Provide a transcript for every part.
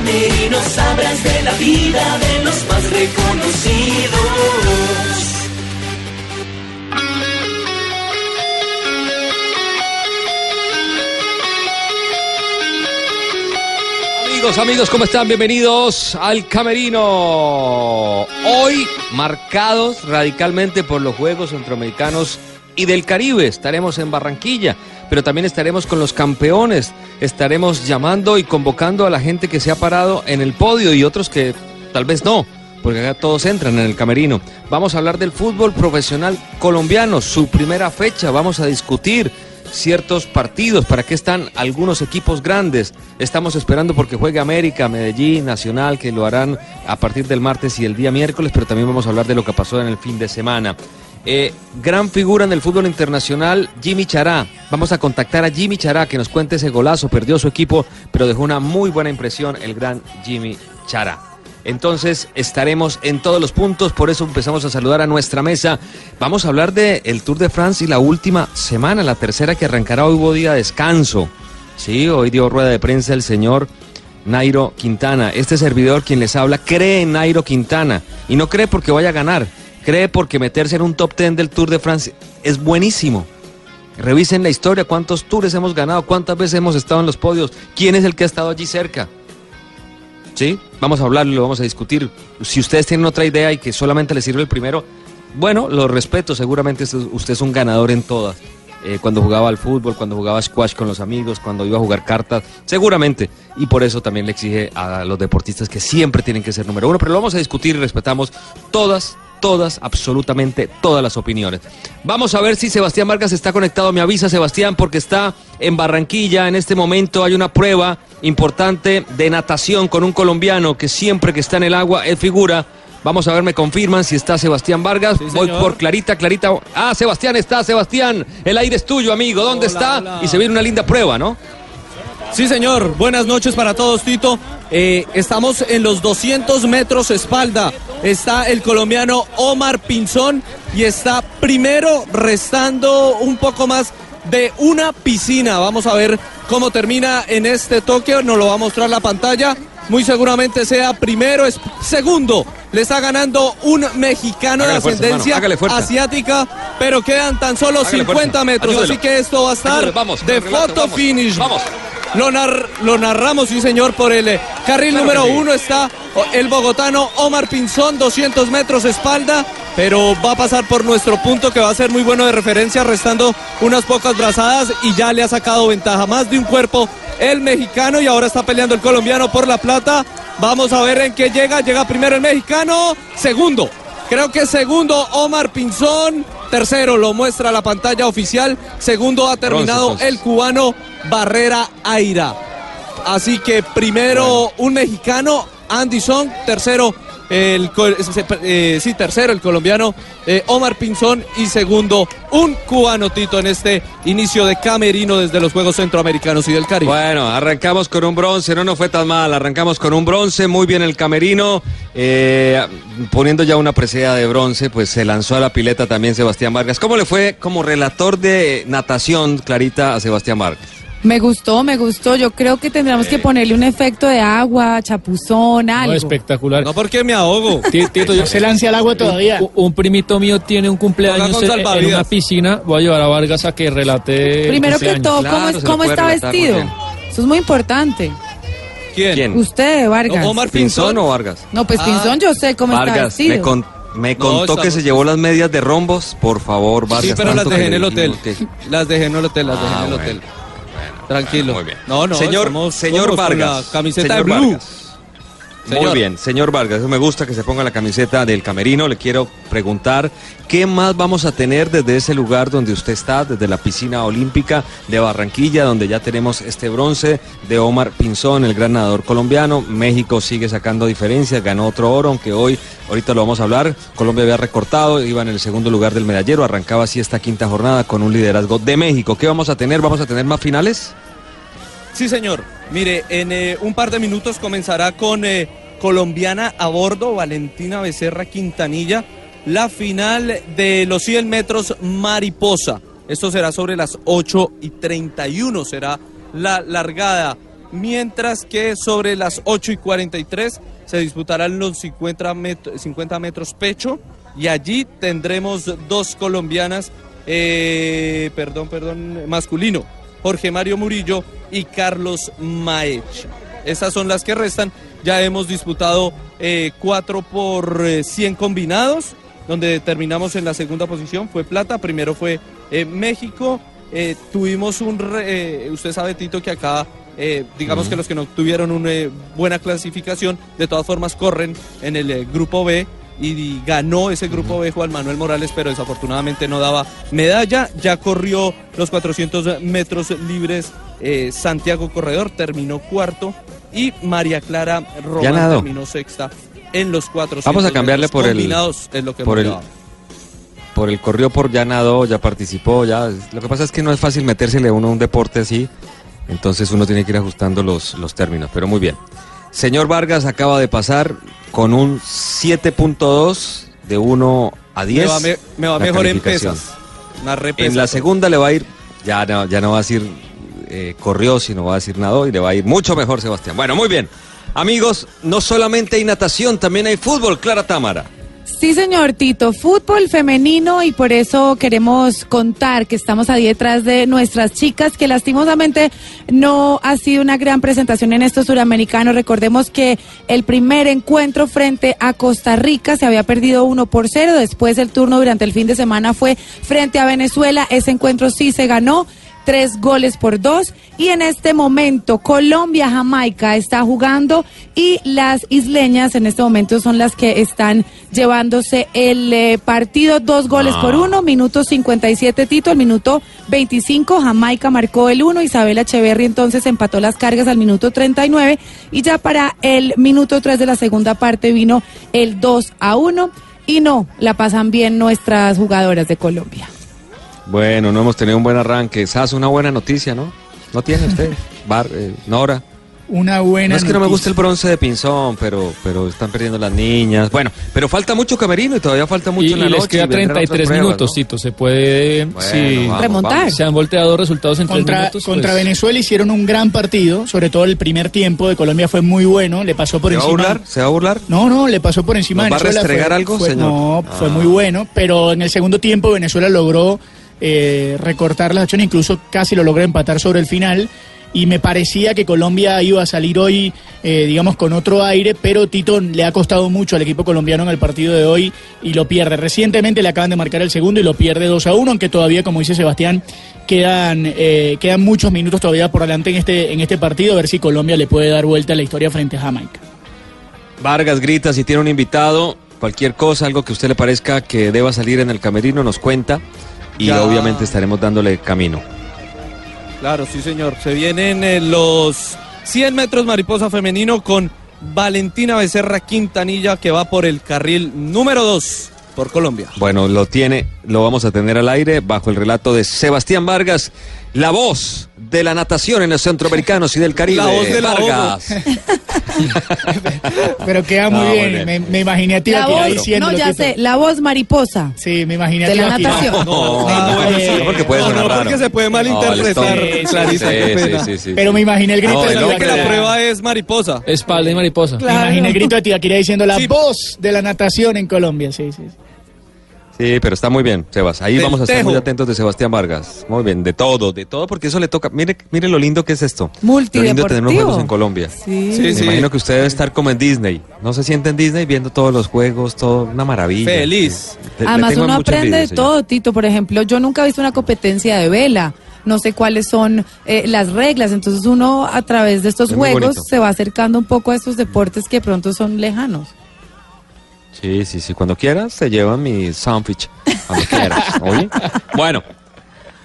Camerino sabrás de la vida de los más reconocidos. Amigos, amigos, ¿cómo están? Bienvenidos al Camerino. Hoy marcados radicalmente por los Juegos Centroamericanos y del Caribe. Estaremos en Barranquilla, pero también estaremos con los campeones. Estaremos llamando y convocando a la gente que se ha parado en el podio y otros que tal vez no, porque acá todos entran en el Camerino. Vamos a hablar del fútbol profesional colombiano, su primera fecha. Vamos a discutir ciertos partidos, para qué están algunos equipos grandes. Estamos esperando porque juegue América, Medellín, Nacional, que lo harán a partir del martes y el día miércoles, pero también vamos a hablar de lo que pasó en el fin de semana. Eh, gran figura en el fútbol internacional, Jimmy Chará. Vamos a contactar a Jimmy Chará que nos cuente ese golazo. Perdió su equipo, pero dejó una muy buena impresión el gran Jimmy Chará. Entonces estaremos en todos los puntos, por eso empezamos a saludar a nuestra mesa. Vamos a hablar del el Tour de France y la última semana, la tercera que arrancará hoy hubo día de descanso. Sí, hoy dio rueda de prensa el señor Nairo Quintana. Este servidor quien les habla cree en Nairo Quintana y no cree porque vaya a ganar, cree porque meterse en un top ten del Tour de France es buenísimo. Revisen la historia, cuántos tours hemos ganado, cuántas veces hemos estado en los podios, quién es el que ha estado allí cerca. ¿sí? Vamos a hablarlo, lo vamos a discutir. Si ustedes tienen otra idea y que solamente les sirve el primero, bueno, lo respeto, seguramente usted es un ganador en todas. Eh, cuando jugaba al fútbol, cuando jugaba squash con los amigos, cuando iba a jugar cartas, seguramente. Y por eso también le exige a los deportistas que siempre tienen que ser número uno. Pero lo vamos a discutir y respetamos todas, todas, absolutamente todas las opiniones. Vamos a ver si Sebastián Vargas está conectado. Me avisa Sebastián porque está en Barranquilla. En este momento hay una prueba importante de natación con un colombiano que siempre que está en el agua es figura. Vamos a ver, me confirman si está Sebastián Vargas. Voy por Clarita, Clarita. Ah, Sebastián está, Sebastián. El aire es tuyo, amigo. ¿Dónde Hola, está? hola. Y se viene una linda prueba, ¿no? Sí, señor. Buenas noches para todos, Tito. Eh, estamos en los 200 metros espalda. Está el colombiano Omar Pinzón y está primero restando un poco más de una piscina. Vamos a ver cómo termina en este toque. Nos lo va a mostrar la pantalla. Muy seguramente sea primero, es segundo. Le está ganando un mexicano Hágale de ascendencia fuerza. asiática, pero quedan tan solo Hágale 50 fuerza. metros. Así que esto va a estar vamos, de relato, vamos. finish. Vamos. Lo, nar- lo narramos, sí señor, por el eh, carril Claro número sí. uno está el bogotano Omar Pinzón, 200 metros espalda, pero va a pasar por nuestro punto que va a ser muy bueno de referencia, restando unas pocas brazadas y ya le ha sacado ventaja. Más de un cuerpo el mexicano y ahora está peleando el colombiano por la plata. Vamos a ver en qué llega. Llega primero el mexicano, segundo. Creo que segundo Omar Pinzón, tercero lo muestra la pantalla oficial, segundo ha terminado el cubano Barrera Aira. Así que primero un mexicano, Andy Song, tercero el se- eh, sí, tercero el colombiano eh, Omar Pinzón y segundo un cubano Tito en este inicio de camerino desde los Juegos Centroamericanos y del Caribe. Bueno, arrancamos con un bronce, no nos fue tan mal, arrancamos con un bronce, muy bien el camerino, eh, poniendo ya una presea de bronce, pues se lanzó a la pileta también Sebastián Vargas. ¿Cómo le fue como relator de natación, Clarita, a Sebastián Vargas? Me gustó, me gustó. Yo creo que tendríamos que ponerle un efecto de agua, chapuzón, algo. No, espectacular. No porque me ahogo. Ti- Tito, yo- Se lance al agua todavía. Un, un primito mío tiene un cumpleaños en, una piscina. Voy a llevar a Vargas a que relate. el Primero que todo, ¿cómo, es- está vestido? Eso es muy importante. ¿Quién? ¿Quién? Usted, Vargas. Omar ¿Pinzón Pinzón. o Vargas? No, pues Ah. Pinzón yo sé cómo está vestido. me, con- me No, contó que se llevó las medias de rombos, por favor, Vargas. Sí, pero las dejé en el hotel. Las dejé en el hotel, las dejé Ah, en el hotel. Tranquilo. muy bien. No, no, Señor- estamos- señor con Vargas, la camiseta señor de blue. Vargas. Muy bien, señor Vargas, eso me gusta que se ponga la camiseta del camerino. Le quiero preguntar qué más vamos a tener desde ese lugar donde usted está, desde la piscina olímpica de Barranquilla, donde ya tenemos este bronce de Omar Pinzón, el gran nadador colombiano. México sigue sacando diferencias, ganó otro oro, aunque hoy, ahorita lo vamos a hablar. Colombia había recortado, iba en el segundo lugar del medallero, arrancaba así esta quinta jornada con un liderazgo de México. ¿Qué vamos a tener? ¿Vamos a tener más finales? Sí, señor. Mire, en eh, un par de minutos comenzará con eh, colombiana a bordo, Valentina Becerra Quintanilla, la final de los 100 metros mariposa. Esto será sobre las 8 y 31, será la largada. Mientras que sobre las 8 y 43 se disputarán los 50, met- 50 metros pecho y allí tendremos dos colombianas, eh, perdón, perdón, masculino, Jorge Mario Murillo y Carlos Maecha. Estas son las que restan. Ya hemos disputado eh, 4 por eh, 100 combinados, donde terminamos en la segunda posición. Fue plata, primero fue eh, México. Eh, tuvimos un... re- eh, usted sabe, Tito, que acá, digamos que los que no tuvieron una buena clasificación, de todas formas corren en el grupo B. Y ganó ese grupo B Juan Manuel Morales, pero desafortunadamente no daba medalla. Ya corrió los 400 metros libres Santiago Corredor, terminó cuarto. Y María Clara Román terminó sexta en los 400 Vamos a cambiarle por el- combinados, es lo que por el- por el corrió por ya nadó, ya participó, ya. Lo que pasa es que no es fácil metérsele a uno a un deporte así, entonces uno tiene que ir ajustando los, los términos, pero muy bien. Señor Vargas acaba de pasar con un 7.2 de 1 a 10. Me va, me- me va mejor en pesas. En la segunda le va a ir, ya no, ya no va a decir eh, corrió, sino va a decir nadó y le va a ir mucho mejor Sebastián. Bueno, muy bien. Amigos, no solamente hay natación, también hay fútbol, Clara Támara. Sí, señor Tito, fútbol femenino y por eso queremos contar que estamos ahí detrás de nuestras chicas, que lastimosamente no ha sido una gran presentación en estos suramericanos. Recordemos que el primer encuentro frente a Costa Rica se había perdido 1 por 0, después el turno durante el fin de semana fue frente a Venezuela, ese encuentro sí se ganó tres goles por dos. Y en este momento Colombia-Jamaica está jugando y las isleñas en este momento son las que están llevándose el eh, partido. Dos goles por uno, minuto 57 Tito, al minuto 25 Jamaica marcó el uno, Isabel Echeverry entonces empató las cargas al minuto 39 y ya para el minuto 3 de la segunda parte vino el 2 a 1 y no, la pasan bien nuestras jugadoras de Colombia. Bueno, no hemos tenido un buen arranque. Sas, una buena noticia, ¿no? ¿No tiene usted? Bar, eh, Nora. Una buena No es que no me guste el bronce de Pinzón, pero, pero están perdiendo las niñas. Bueno, pero falta mucho camerino y todavía falta mucho Y, en la y les noche. queda y vendrán 33 otras pruebas, minutos, ¿no? Tito. Se puede. Bueno, vamos, Remontar. vamos. se han volteado resultados en tres Contra, minutos. contra pues, Venezuela hicieron un gran partido, sobre todo el primer tiempo de Colombia fue muy bueno, le pasó por ¿Se va a encima. burlar? ¿Se va a burlar? No, no, le pasó por encima ¿Nos va a restregar fue- algo, fue- señor? No, fue Ah. muy bueno, pero en el segundo tiempo Venezuela logró eh, recortar las acciones, incluso casi lo logró empatar sobre el final. Y me parecía que Colombia iba a salir hoy, eh, digamos, con otro aire, pero Tito le ha costado mucho al equipo colombiano en el partido de hoy y lo pierde. Recientemente le acaban de marcar el segundo y lo pierde 2 a 1, aunque todavía, como dice Sebastián, quedan, eh, quedan muchos minutos todavía por delante en este, en este partido, a ver si Colombia le puede dar vuelta a la historia frente a Jamaica. Vargas grita si tiene un invitado, cualquier cosa, algo que a usted le parezca que deba salir en el camerino, nos cuenta y Ya. obviamente estaremos dándole camino. Claro, sí, señor. Se vienen eh, los 100 metros mariposa femenino con Valentina Becerra Quintanilla que va por el carril número 2 por Colombia. Bueno, lo tiene, lo vamos a tener al aire bajo el relato de Sebastián Vargas, la voz de la natación en los centroamericanos y del Caribe. La voz del Vargas. Pero queda muy No, bien. Me, me imaginé a La voz, diciendo. no, ya sé, la voz mariposa. Sí, me imaginé a De la natación. No, Ah, bueno, eh, sí, porque puede no, sonar no, raro. porque se puede malinterpretar, No, sí, sí, pena. sí, sí. Pero me imaginé el grito No, de Creo que la prueba es mariposa. Espalda y mariposa. Me imaginé el grito de Tibaquirá diciendo la Sí. voz de la natación en Colombia. Sí, sí. Sí. Pero está muy bien, Sebas. Ahí Del vamos a estar muy atentos de Sebastián Vargas. Muy bien, de todo, de todo, porque eso le toca. Mire, mire lo lindo que es esto. Lo lindo de tener Multideportivo. juegos en Colombia. Sí. Sí, Me sí. imagino que usted debe estar como en Disney. ¿No se siente en Disney viendo todos los juegos? Todo una maravilla. Feliz. Le- Además uno aprende envidia, de señor. todo, Tito. Por ejemplo, yo nunca he visto una competencia de vela, no sé cuáles son eh, las reglas. Entonces uno a través de estos Es juegos se va acercando un poco a estos deportes que de pronto son lejanos. Sí, sí, sí. Cuando quieras, te llevan mi sandwich. Cuando quieras. ¿oye? Bueno,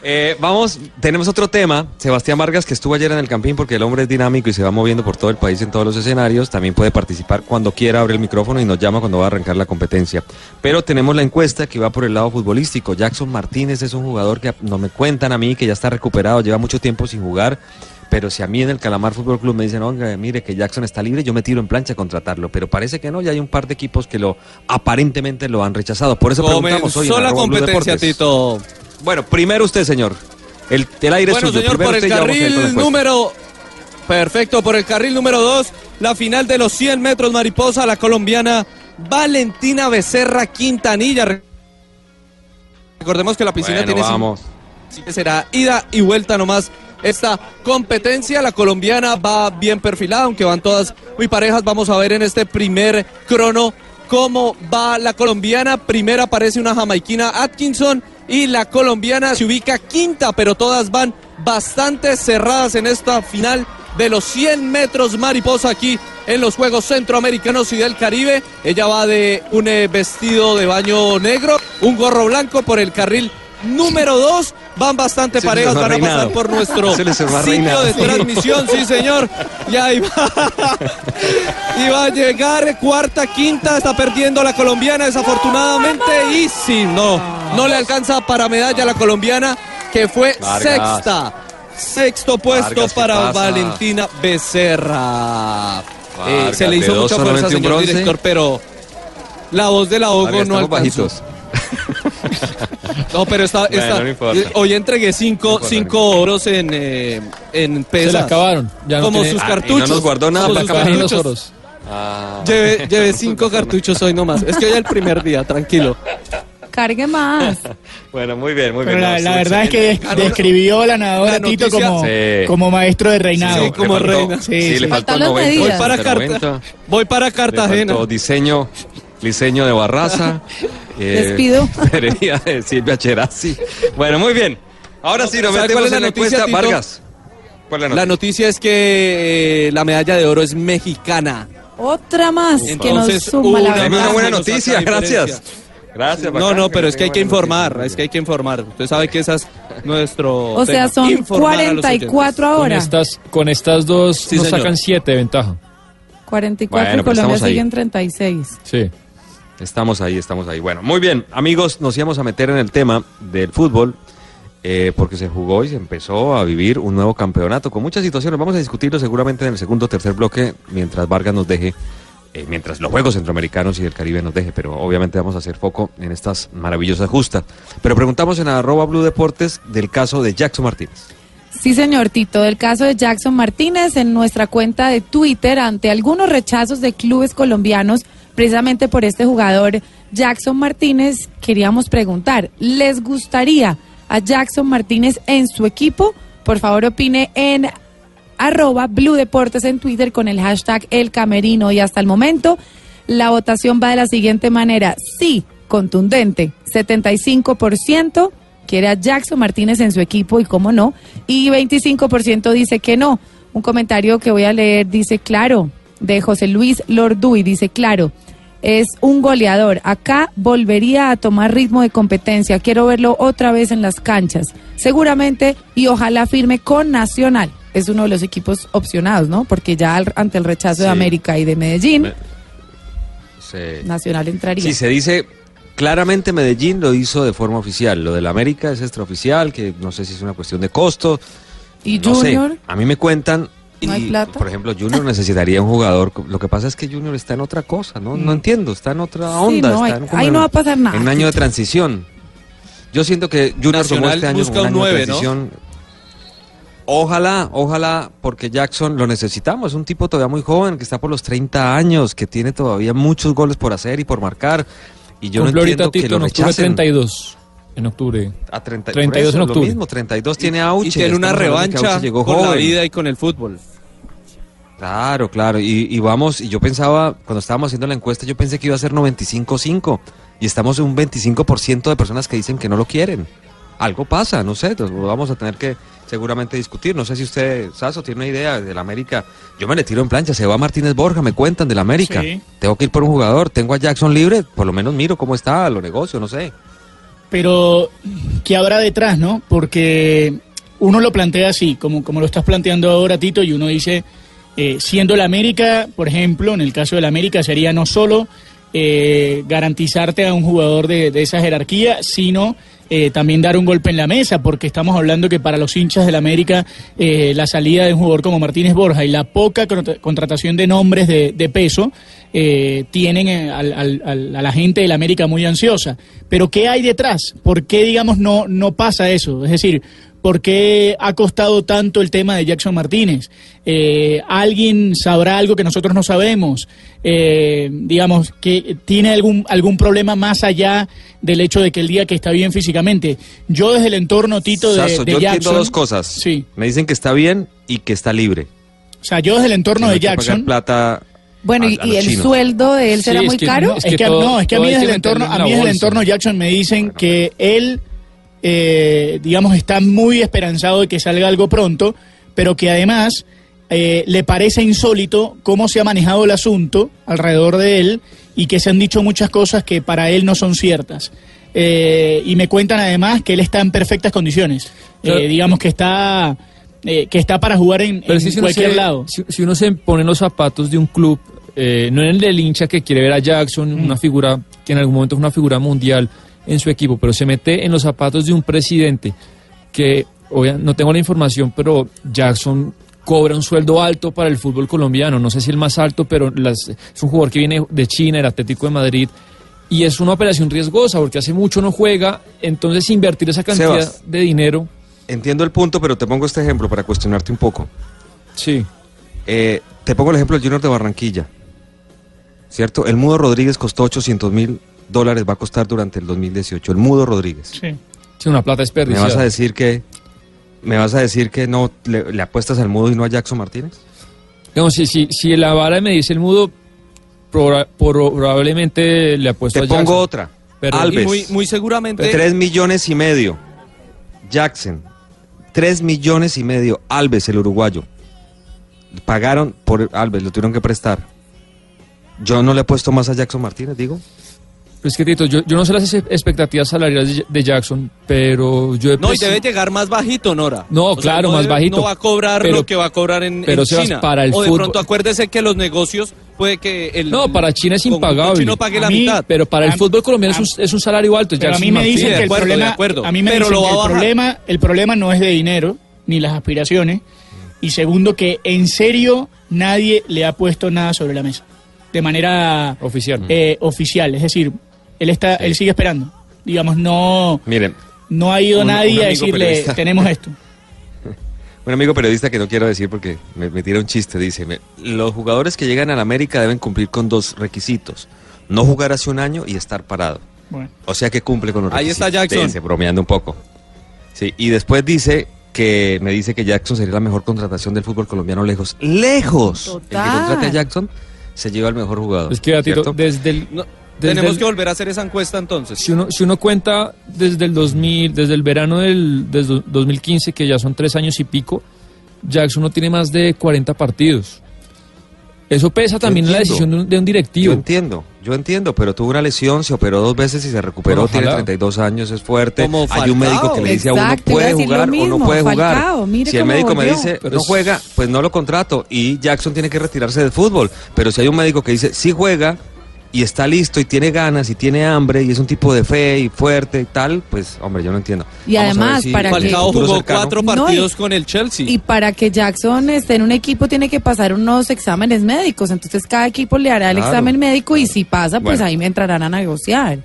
eh, vamos, tenemos otro tema. Sebastián Vargas, que estuvo ayer en el campín porque el hombre es dinámico y se va moviendo por todo el país en todos los escenarios, también puede participar cuando quiera, abre el micrófono y nos llama cuando va a arrancar la competencia. Pero tenemos la encuesta que va por el lado futbolístico. Jackson Martínez es un jugador que no me cuentan a mí que ya está recuperado, lleva mucho tiempo sin jugar. Pero si a mí en el Calamar Fútbol Club me dicen, oiga, mire que Jackson está libre, yo me tiro en plancha a contratarlo. Pero parece que no, ya hay un par de equipos que lo aparentemente lo han rechazado. Por eso preguntamos hoy en la competencia. Tito. Bueno, primero usted, señor. El, el aire Bueno, es suyo. señor, Primero por el usted carril número... Perfecto, por el carril número 2, la final de los 100 metros mariposa, la colombiana Valentina Becerra Quintanilla. Re- Recordemos que la piscina Bueno, tiene vamos. Será ida y vuelta nomás esta competencia. La colombiana va bien perfilada, aunque van todas muy parejas. Vamos a ver en este primer crono cómo va la colombiana. Primera aparece una jamaiquina Atkinson y la colombiana se ubica quinta, pero todas van bastante cerradas en esta final de los 100 metros mariposa aquí en los Juegos Centroamericanos y del Caribe. Ella va de un eh, vestido de baño negro, un gorro blanco por el carril número 2. Van bastante Se parejas, les va van a pasar reinado. por nuestro sitio reinado. de transmisión, sí señor. Y ahí va. Y va a llegar cuarta, quinta, está perdiendo la colombiana desafortunadamente. Y sí, no, no le alcanza para medalla a la colombiana, que fue Vargas. sexta. Sexto puesto Vargas, ¿qué para pasa? Valentina Becerra. Eh, se le hizo de mucha fuerza, señor director, pero la voz del ahogo Vargas, no alcanzó. bajitos. No, pero está, Bueno, está- no importa. eh, hoy entregué cinco, No importa, cinco oros en, eh, en pesas. Se la acabaron. Ya no como tiene- sus Ah, y cartuchos. no nos guardó nada como para acabar los oros. Ah. Llevé, llevé cinco cartuchos hoy nomás. Es que hoy es el primer día, tranquilo. Cargue más. Bueno, muy bien, muy Pero bien. la, No, la verdad es que describió la nadadora La Tito como, Sí. como maestro de reinado. Sí, como Le faltó- reina. Sí, Sí, sí. le faltó Faltan las 90. medidas. Voy para, Carta- bueno. voy para Le Cartagena. faltó diseño, diseño de Barraza. eh, Despido. Perería de Silvia Cherasi. Bueno, muy bien. Ahora sí, nos ¿Sabe metemos cuál es la en la noticia, encuesta. Vargas. ¿Cuál es la La noticia? noticia es que eh, la medalla de oro es mexicana. Otra más que nos Entonces, suma la una Deme una verdad. buena noticia, gracias. Gracias. No, bacán, no, pero es que hay que informar, noticia. es que hay que informar. Usted sabe que esa es nuestro. O sea, tema, son informar a los 44 Con ahora. estas, con estas dos Sí, nos señor. sacan 7 de ventaja. 44 Bueno, y pero Colombia sigue en 36. Sí. Estamos ahí, estamos ahí. Bueno, muy bien, amigos, nos íbamos a meter en el tema del fútbol. eh, porque se jugó y se empezó a vivir un nuevo campeonato con muchas situaciones. Vamos a discutirlo seguramente en el segundo o tercer bloque mientras Vargas nos deje, eh, mientras los Juegos Centroamericanos y del Caribe nos deje, pero obviamente vamos a hacer foco en estas maravillosas justas. Pero preguntamos en arroba Blue Deportes del caso de Jackson Martínez. Sí, señor Tito, del caso de Jackson Martínez en nuestra cuenta de Twitter ante algunos rechazos de clubes colombianos, precisamente por este jugador Jackson Martínez, queríamos preguntar, ¿les gustaría a Jackson Martínez en su equipo? Por favor, opine en arroba Blue Deportes en Twitter con el hashtag El Camerino y hasta el momento la votación va de la siguiente manera. Sí, contundente, 75% quiere a Jackson Martínez en su equipo y cómo no, y 25% dice que no. Un comentario que voy a leer dice, claro, de José Luis Lorduy, dice, claro, es un goleador. Acá volvería a tomar ritmo de competencia. Quiero verlo otra vez en las canchas. Seguramente y ojalá firme con Nacional. Es uno de los equipos opcionados, ¿no? Porque ya al- ante el rechazo de. América y de Medellín, Me- Nacional entraría. Sí, se dice claramente Medellín lo hizo de forma oficial. Lo del América es extraoficial, que no sé si es una cuestión de costo. y no sé. Junior, A mí me cuentan. Y, ¿No hay plata? por ejemplo, Junior necesitaría un jugador. Lo que pasa es que Junior está en otra cosa, ¿no? No entiendo, está en otra Sí, onda. no, está ahí- en ahí no va a pasar nada, En un año de transición. Yo siento que Junior tomó Nacional este año busca como un un de ¿no? transición. Ojalá, ojalá, porque Jackson lo necesitamos. Es un tipo todavía muy joven, que está por los 30 años, que tiene todavía muchos goles por hacer y por marcar. Y yo Cumple no ahorita entiendo que Tito lo en octubre rechacen. 32. En octubre. A 30, 32 por en eso, octubre. Lo mismo, 32 tiene Auche. Y tiene una que revancha llegó con la vida y con el fútbol. Claro, claro. Y, y vamos, y yo pensaba, cuando estábamos haciendo la encuesta, yo pensé que iba a ser 95-5. Y estamos en un 25% de personas que dicen que no lo quieren. algo pasa, no sé, entonces vamos a tener que seguramente discutir. No sé si usted, Sasso, tiene una idea del América. Yo me le tiro en plancha, se va Martínez Borja, me cuentan del América. Sí. Tengo que ir por un jugador, tengo a Jackson libre, por lo menos miro cómo está, lo negocio, no sé. Pero, ¿qué habrá detrás, no? Porque uno lo plantea así, como, como lo estás planteando ahora, Tito, y uno dice, eh, siendo la América, por ejemplo, en el caso de la América sería no solo eh, garantizarte a un jugador de, esa jerarquía, sino eh, también dar un golpe en la mesa, porque estamos hablando que para los hinchas del América eh, la salida de un jugador como Martínez Borja y la poca contra- contratación de nombres de, peso eh, tienen eh, a la gente del América muy ansiosa. Pero ¿qué hay detrás? ¿Por qué, digamos, no, no pasa eso? Es decir, ¿por qué ha costado tanto el tema de Jackson Martínez? Eh, ¿Alguien sabrá algo que nosotros no sabemos? Eh, digamos, que tiene algún, algún problema más allá del hecho de que el día que está bien físicamente. Yo desde el entorno, Tito, de, Sasso, de yo entiendo Jackson... dos cosas. Sí. Me dicen que está bien y que está libre. O sea, yo desde el entorno de Jackson... plata Bueno, a- ¿y, a y los el chinos. sueldo de él será Sí, es muy que caro? no- Es, que que, todo- no, es que a mí desde el entorno, a mí desde el entorno Jackson me dicen que él, eh, digamos, está muy esperanzado de que salga algo pronto, pero que además eh, le parece insólito cómo se ha manejado el asunto alrededor de él y que se han dicho muchas cosas que para él no son ciertas. Eh, y me cuentan además que él está en perfectas condiciones, digamos que está que está para jugar en, si cualquier se- lado. Si, si uno se pone en los zapatos de un club, eh, no en el del hincha que quiere ver a Jackson, Mm. una figura que en algún momento es una figura mundial en su equipo, pero se mete en los zapatos de un presidente que, obvia- no tengo la información, pero Jackson cobra un sueldo alto para el fútbol colombiano, no sé si el más alto, pero las- es un jugador que viene de China, el Atlético de Madrid, y es una operación riesgosa porque hace mucho no juega, entonces invertir esa cantidad Sebas. de dinero, Entiendo el punto, pero te pongo este ejemplo para cuestionarte un poco. sí. Eh, te pongo el ejemplo del Junior de Barranquilla. ¿Cierto? El Mudo Rodríguez costó 800 mil dólares, va a costar durante el 2018. El Mudo Rodríguez. Sí. Sí, una plata ¿Me desperdiciada. vas a decir que me vas a decir que no le, le apuestas al Mudo y no a Jackson Martínez? Digamos, si, si, si la vara me dice el mudo, proba- probablemente le apuesto Te a Jackson. pongo otra. Pero- Alves. Muy, muy seguramente. Tres millones y medio. Jackson. Tres millones y medio. Alves, el uruguayo. Pagaron por Alves, lo tuvieron que prestar. Yo no le he puesto más a Jackson Martínez, digo. Pero es que, Tito, yo, yo no sé las ex- expectativas salariales de, Jackson, pero yo he No, y pres- debe llegar más bajito, Nora. No, O sea, claro, más debe- bajito. No va a cobrar Pero- lo que va a cobrar en, pero, en Sebas, China. para el o de fútbol- pronto acuérdese que los negocios puede que el No, para China es impagable. chino pague la mí- mitad. Pero para el fútbol colombiano a- es un, es un salario alto. Pero a mí me dicen que el acuerdo, de problema, acuerdo. a mí me Pero dicen lo que el problema, el problema no es de dinero ni las aspiraciones y segundo que en serio nadie le ha puesto nada sobre la mesa de manera Oficial. eh, oficial, es decir, él está, él sigue esperando, digamos no, Miren, no ha ido Un- nadie un a decirle periodista. tenemos esto. un amigo periodista que no quiero decir porque me, me tira un chiste, dice, me- los jugadores que llegan a la América deben cumplir con dos requisitos. No jugar hace un año y estar parado. Bueno, O sea que cumple con los Ahí requisitos. está Jackson. Dice, bromeando un poco. Sí, y después dice que me dice que Jackson sería la mejor contratación del fútbol colombiano lejos. ¡Lejos! El que Total. contrate a Jackson se lleva el mejor jugador. Es que, Tito, ¿cierto? desde el... No, desde tenemos el- que volver a hacer esa encuesta entonces. Si uno, si uno cuenta desde el 2000, desde el verano del desde 2015, que ya son tres años y pico, Jackson no tiene más de 40 partidos. Eso pesa también en la decisión de un, de un Yo directivo. entiendo, yo entiendo, pero tuvo una lesión, se operó dos veces y se recuperó, Bueno, tiene ojalá. 32 años, es fuerte. Como Hay un médico que le dice a uno Exacto, a puede decir lo jugar o mismo, no puede Falcao, jugar. Si el médico me volvió. dice Pero no es- juega, pues no lo contrato y Jackson tiene que retirarse del fútbol. Pero si hay un médico que dice sí juega y está listo y tiene ganas y tiene hambre y es un tipo de fe y fuerte y tal, pues hombre, yo no entiendo. Y Vamos además, si para que- jugó cuatro No, y- partidos con el Chelsea. Y para que Jackson esté en un equipo tiene que pasar unos exámenes médicos. Entonces cada equipo le hará el Claro. examen médico y si pasa, pues Bueno. ahí me entrarán a negociar.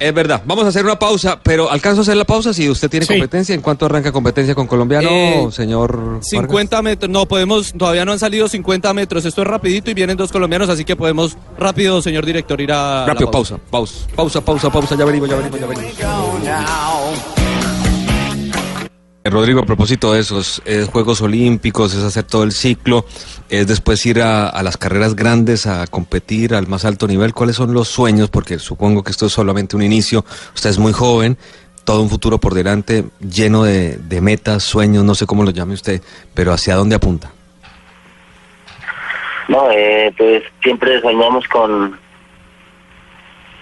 Es verdad, vamos a hacer una pausa, pero alcanzo a hacer la pausa si usted tiene Sí. competencia. ¿En cuánto arranca competencia con colombiano, Eh, señor? Vargas? 50 metros, no podemos, todavía no han salido 50 metros, esto es rapidito y vienen dos colombianos, así que podemos rápido, señor director, ir a... Rápido, pausa, pausa, pausa, pausa, pausa, ya venimos, ya venimos, ya venimos. Eh, Rodrigo, a propósito de esos eh, Juegos Olímpicos, es hacer todo el ciclo, es después ir a, las carreras grandes a competir al más alto nivel. ¿Cuáles son los sueños? Porque supongo que esto es solamente un inicio, usted es muy joven, todo un futuro por delante lleno de, de metas, sueños, no sé cómo lo llame usted, pero ¿hacia dónde apunta? No, eh, pues siempre soñamos con,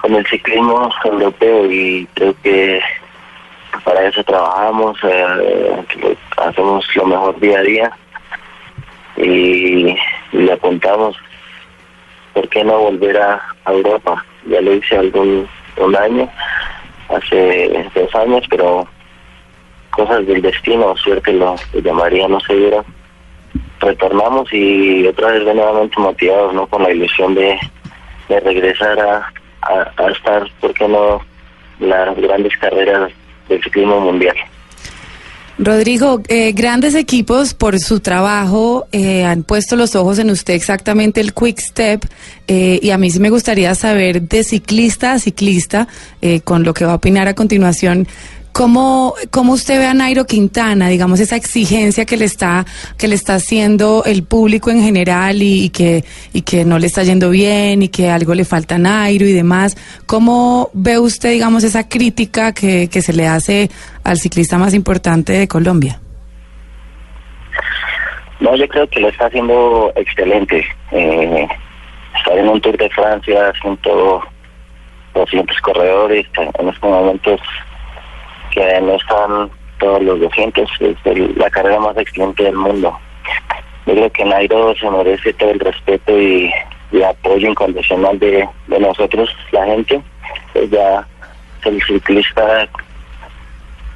con el ciclismo europeo y creo que para eso trabajamos, eh, hacemos lo mejor día a día y, le apuntamos, ¿por qué no volver a, Europa? Ya lo hice algún un año, hace dos años, pero cosas del destino, suerte lo, lo llamaría, no se dieron. Retornamos y otra vez nuevamente motivados, ¿no? Con la ilusión de, de regresar a, a, a estar, ¿por qué no?, las grandes carreras del ciclismo mundial. Rodrigo, eh, grandes equipos por su trabajo eh, han puesto los ojos en usted exactamente el Quick Step eh, y a mí sí me gustaría saber de ciclista a ciclista, eh, con lo que va a opinar a continuación, ¿Cómo, ¿Cómo usted ve a Nairo Quintana, digamos, esa exigencia que le está, que le está haciendo el público en general y, que, y que no le está yendo bien y que algo le falta a Nairo y demás? ¿Cómo ve usted, digamos, esa crítica que, que se le hace al ciclista más importante de Colombia? No, yo creo que lo está haciendo excelente. Eh, estar en un Tour de Francia, 200 corredores, en estos momentos que no están todos los 200, es la carrera más excelente del mundo. Yo creo que Nairo se merece todo el respeto y, apoyo incondicional de, nosotros, la gente. Pues ya es el ciclista,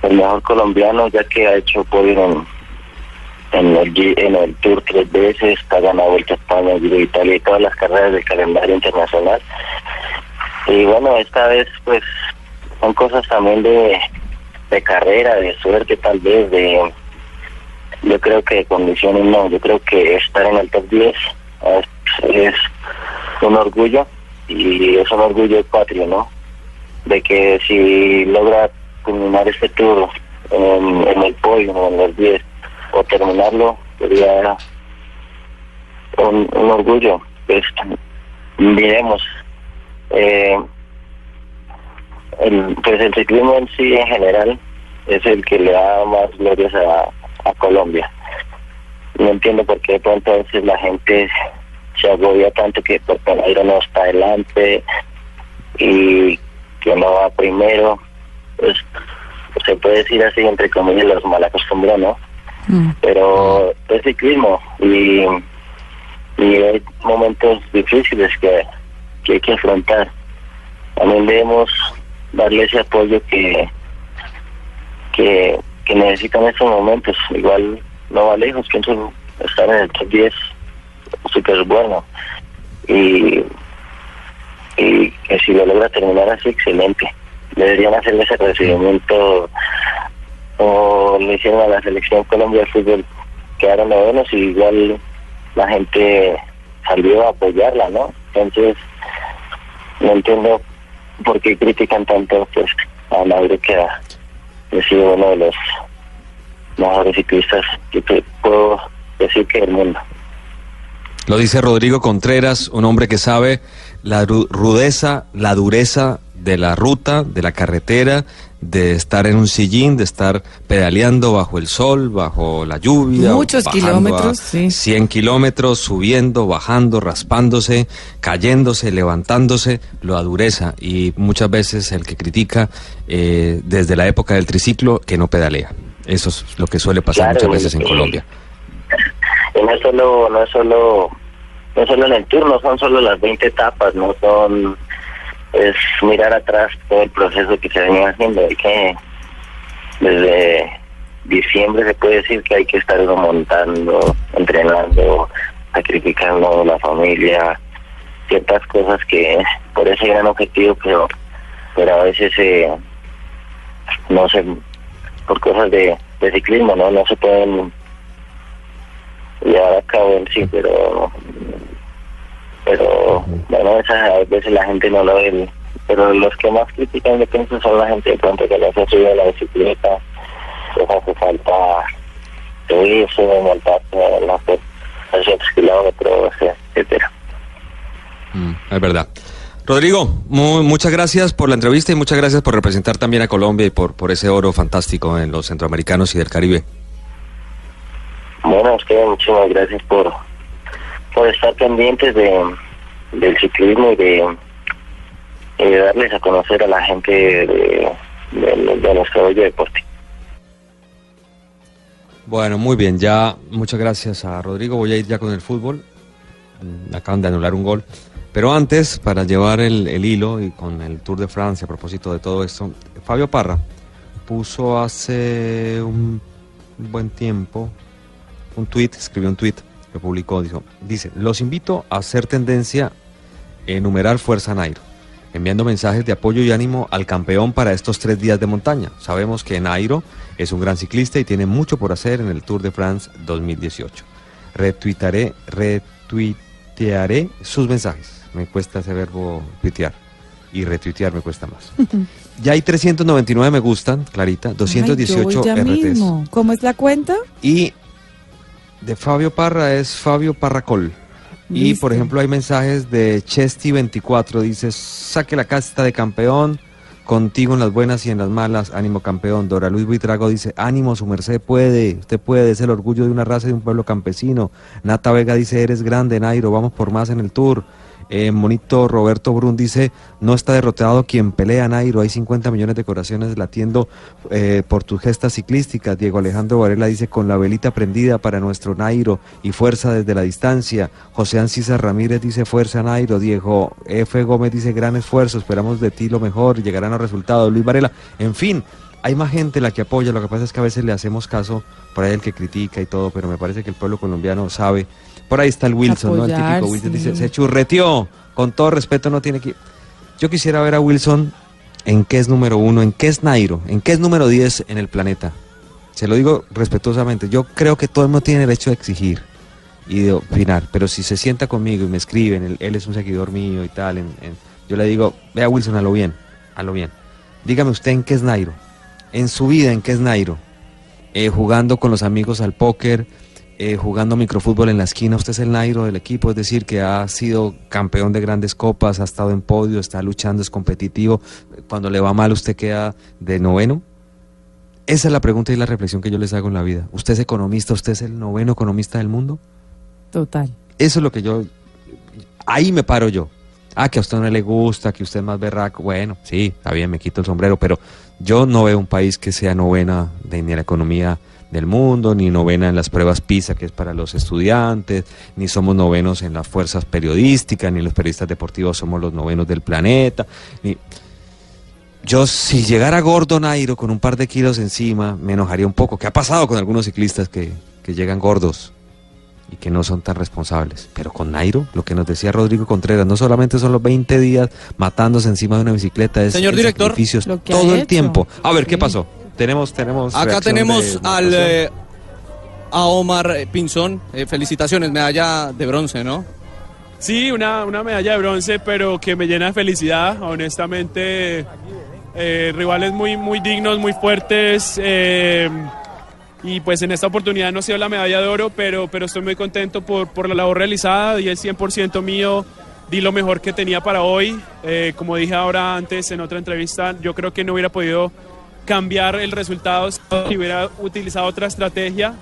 el mejor colombiano, ya que ha hecho podio en, el, en el Tour tres veces, ha ganado Vuelta a España, Giro Italia y todas las carreras del calendario internacional. Y bueno, esta vez pues son cosas también de, de carrera, de suerte tal vez, de yo creo que de condiciones no, yo creo que estar en el top 10 es, un orgullo y es un orgullo patrio, ¿no? De que si logra culminar este tour en, en el podio, en los 10, o terminarlo, sería un, un orgullo. Pues, miremos, eh, el, pues el ciclismo en sí en general es el que le da más glorias a, a Colombia. No entiendo por qué de pronto a veces la gente se agobia tanto que porque Nairo no está adelante y que no va primero. Pues se puede decir así, entre comillas, los mal acostumbró, ¿no? Pero es ciclismo y, y hay momentos difíciles que, que hay que afrontar. También debemos darle ese apoyo que, que, necesitan en estos momentos. Igual no va lejos, pienso estar en el top 10 súper bueno. Y, y que si lo logra terminar así, excelente. Deberían hacerle ese recibimiento o le hicieron a la selección Colombia de fútbol, quedaron novenos y igual la gente salió a apoyarla, ¿no? Entonces, no entiendo por qué critican tanto pues a Nairo que ha sido uno de los mejores ciclistas que puedo decir que del mundo. Lo dice Rodrigo Contreras, un hombre que sabe la ru- rudeza, la dureza de la ruta, de la carretera, de estar en un sillín, de estar pedaleando bajo el sol, bajo la lluvia. Muchos kilómetros, a sí. 100 kilómetros, subiendo, bajando, raspándose, cayéndose, levantándose, lo adureza. Y muchas veces el que critica eh, desde la época del triciclo que no pedalea. Eso es lo que suele pasar Claro, muchas veces en y- Colombia. Y no es solo, no es solo, no es solo en el tour, no son solo las 20 etapas, no son, es mirar atrás todo el proceso que se venía haciendo. Hay que, desde diciembre se puede decir que hay que estar montando, entrenando, sacrificando la familia, ciertas cosas que por ese gran objetivo, pero, pero a veces eh, no se, por cosas de, de ciclismo, no, no se pueden llevar a cabo en sí, pero pero bueno, esas a veces la gente no lo ve, pero los que más critican yo pienso son la gente de pronto que no se sube a la bicicleta, les hace falta subirse, montarse, no sé, 300 kilómetros, etcétera. Mm, es verdad. Rodrigo, mu- muchas gracias por la entrevista y muchas gracias por representar también a Colombia y por, por ese oro fantástico en los centroamericanos y del Caribe. Bueno, a ustedes muchísimas gracias por, por estar pendientes de, del ciclismo y de, darles a conocer a la gente de, de, de nuestro bello deporte. Bueno, muy bien, ya muchas gracias a Rodrigo. Voy a ir ya con el fútbol. Mm, Acaban de anular un gol. Pero antes, para llevar el, el hilo y con el Tour de Francia a propósito de todo esto, Fabio Parra puso hace un buen tiempo un tuit, escribió un tuit, lo publicó, dijo, dice, los invito a hacer tendencia en numerar Fuerza Nairo, enviando mensajes de apoyo y ánimo al campeón para estos tres días de montaña. Sabemos que Nairo es un gran ciclista y tiene mucho por hacer en el Tour de France 2018. Retuitaré, retuitearé sus mensajes. Me cuesta ese verbo tuitear y retuitear me cuesta más. Ya hay 399 me gustan, Clarita, Ay, 218 yo voy ya RTs. mismo. ¿Cómo es la cuenta? Y de Fabio Parra es Fabio Parracol. Y por ejemplo hay mensajes de Chesty24, dice, saque la casta de campeón, contigo en las buenas y en las malas, ánimo campeón. Dora Luis Buitrago dice, ánimo, su merced puede, usted puede, es el orgullo de una raza y de un pueblo campesino. Nata Vega dice, eres grande, Nairo, vamos por más en el tour. Eh, Monito Roberto Brun dice, no está derrotado quien pelea, Nairo, hay 50 millones de corazones latiendo eh, por tus gestas ciclísticas. Diego Alejandro Varela dice, con la velita prendida para nuestro Nairo y fuerza desde la distancia. José Ancisa Ramírez dice, fuerza Nairo. Diego F. Gómez dice, gran esfuerzo, esperamos de ti lo mejor, llegarán los resultados. Luis Varela, en fin. Hay más gente la que apoya, lo que pasa es que a veces le hacemos caso por ahí el que critica y todo, pero me parece que el pueblo colombiano sabe. Por ahí está el Wilson, ¿no? El típico Wilson sí. dice, se churreteó, con todo respeto no tiene que... Yo quisiera ver a Wilson en qué es número uno, en qué es Nairo, en qué es número 10 en el planeta. Se lo digo respetuosamente, yo creo que todo el mundo tiene derecho a exigir y de opinar, pero si se sienta conmigo y me escriben, él, él es un seguidor mío y tal, en- en- yo le digo, vea Wilson, a lo bien, a lo bien. Dígame usted en qué es Nairo, en su vida en qué es Nairo, Eh, jugando con los amigos al póker, eh, jugando microfútbol en la esquina, usted es el Nairo del equipo, es decir, que ha sido campeón de grandes copas, ha estado en podio, está luchando, es competitivo, cuando le va mal usted queda de noveno. Esa es la pregunta y la reflexión que yo les hago en la vida. ¿Usted es economista? ¿Usted es el noveno economista del mundo? Total. Eso es lo que yo... Ahí me paro yo. Ah, que a usted no le gusta, que usted es más berraco. Bueno, sí, está bien, me quito el sombrero, pero yo no veo un país que sea novena de, ni en la economía del mundo, ni novena en las pruebas PISA, que es para los estudiantes, ni somos novenos en las fuerzas periodísticas, ni los periodistas deportivos somos los novenos del planeta. Ni... Yo, si llegara gordo Nairo con un par de kilos encima, me enojaría un poco. ¿Qué ha pasado con algunos ciclistas que, que llegan gordos? y que no son tan responsables. Pero con Nairo, lo que nos decía Rodrigo Contreras, no solamente son los 20 días matándose encima de una bicicleta, es Señor director, sacrificio, es lo que ha todo el tiempo. A ver, ¿qué pasó? Tenemos, tenemos. Acá tenemos de al eh, a Omar Pinzón. Eh, felicitaciones, medalla de bronce, ¿no? Sí, una, una medalla de bronce, pero que me llena de felicidad. Honestamente, eh, rivales muy, muy dignos, muy fuertes. eh, y pues en esta oportunidad no ha sido la medalla de oro, pero, pero estoy muy contento por, por la labor realizada. Di el 100% mío, di lo mejor que tenía para hoy. Eh, como dije ahora antes en otra entrevista, yo creo que no hubiera podido cambiar el resultado si hubiera utilizado otra estrategia.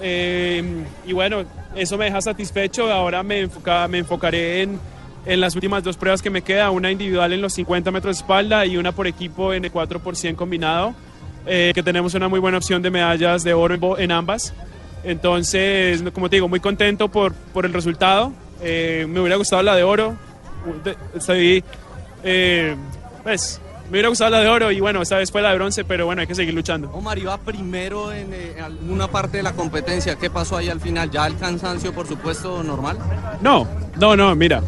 Eh, y bueno, eso me deja satisfecho. Ahora me, enfoca- me enfocaré en, en las últimas dos pruebas que me queda, una individual en los 50 metros de espalda y una por equipo en el 4 por 100 combinado, eh, que tenemos una muy buena opción de medallas de oro en, ambas. Entonces, como te digo, muy contento por, por el resultado. Eh, me hubiera gustado la de oro. Estoy, eh, pues, me hubiera gustado la de oro y bueno, esta vez fue la de bronce, pero bueno, hay que seguir luchando. Omar iba primero en eh, alguna parte de la competencia. ¿Qué pasó ahí al final? ¿Ya el cansancio, por supuesto, normal? No, no, no, mira.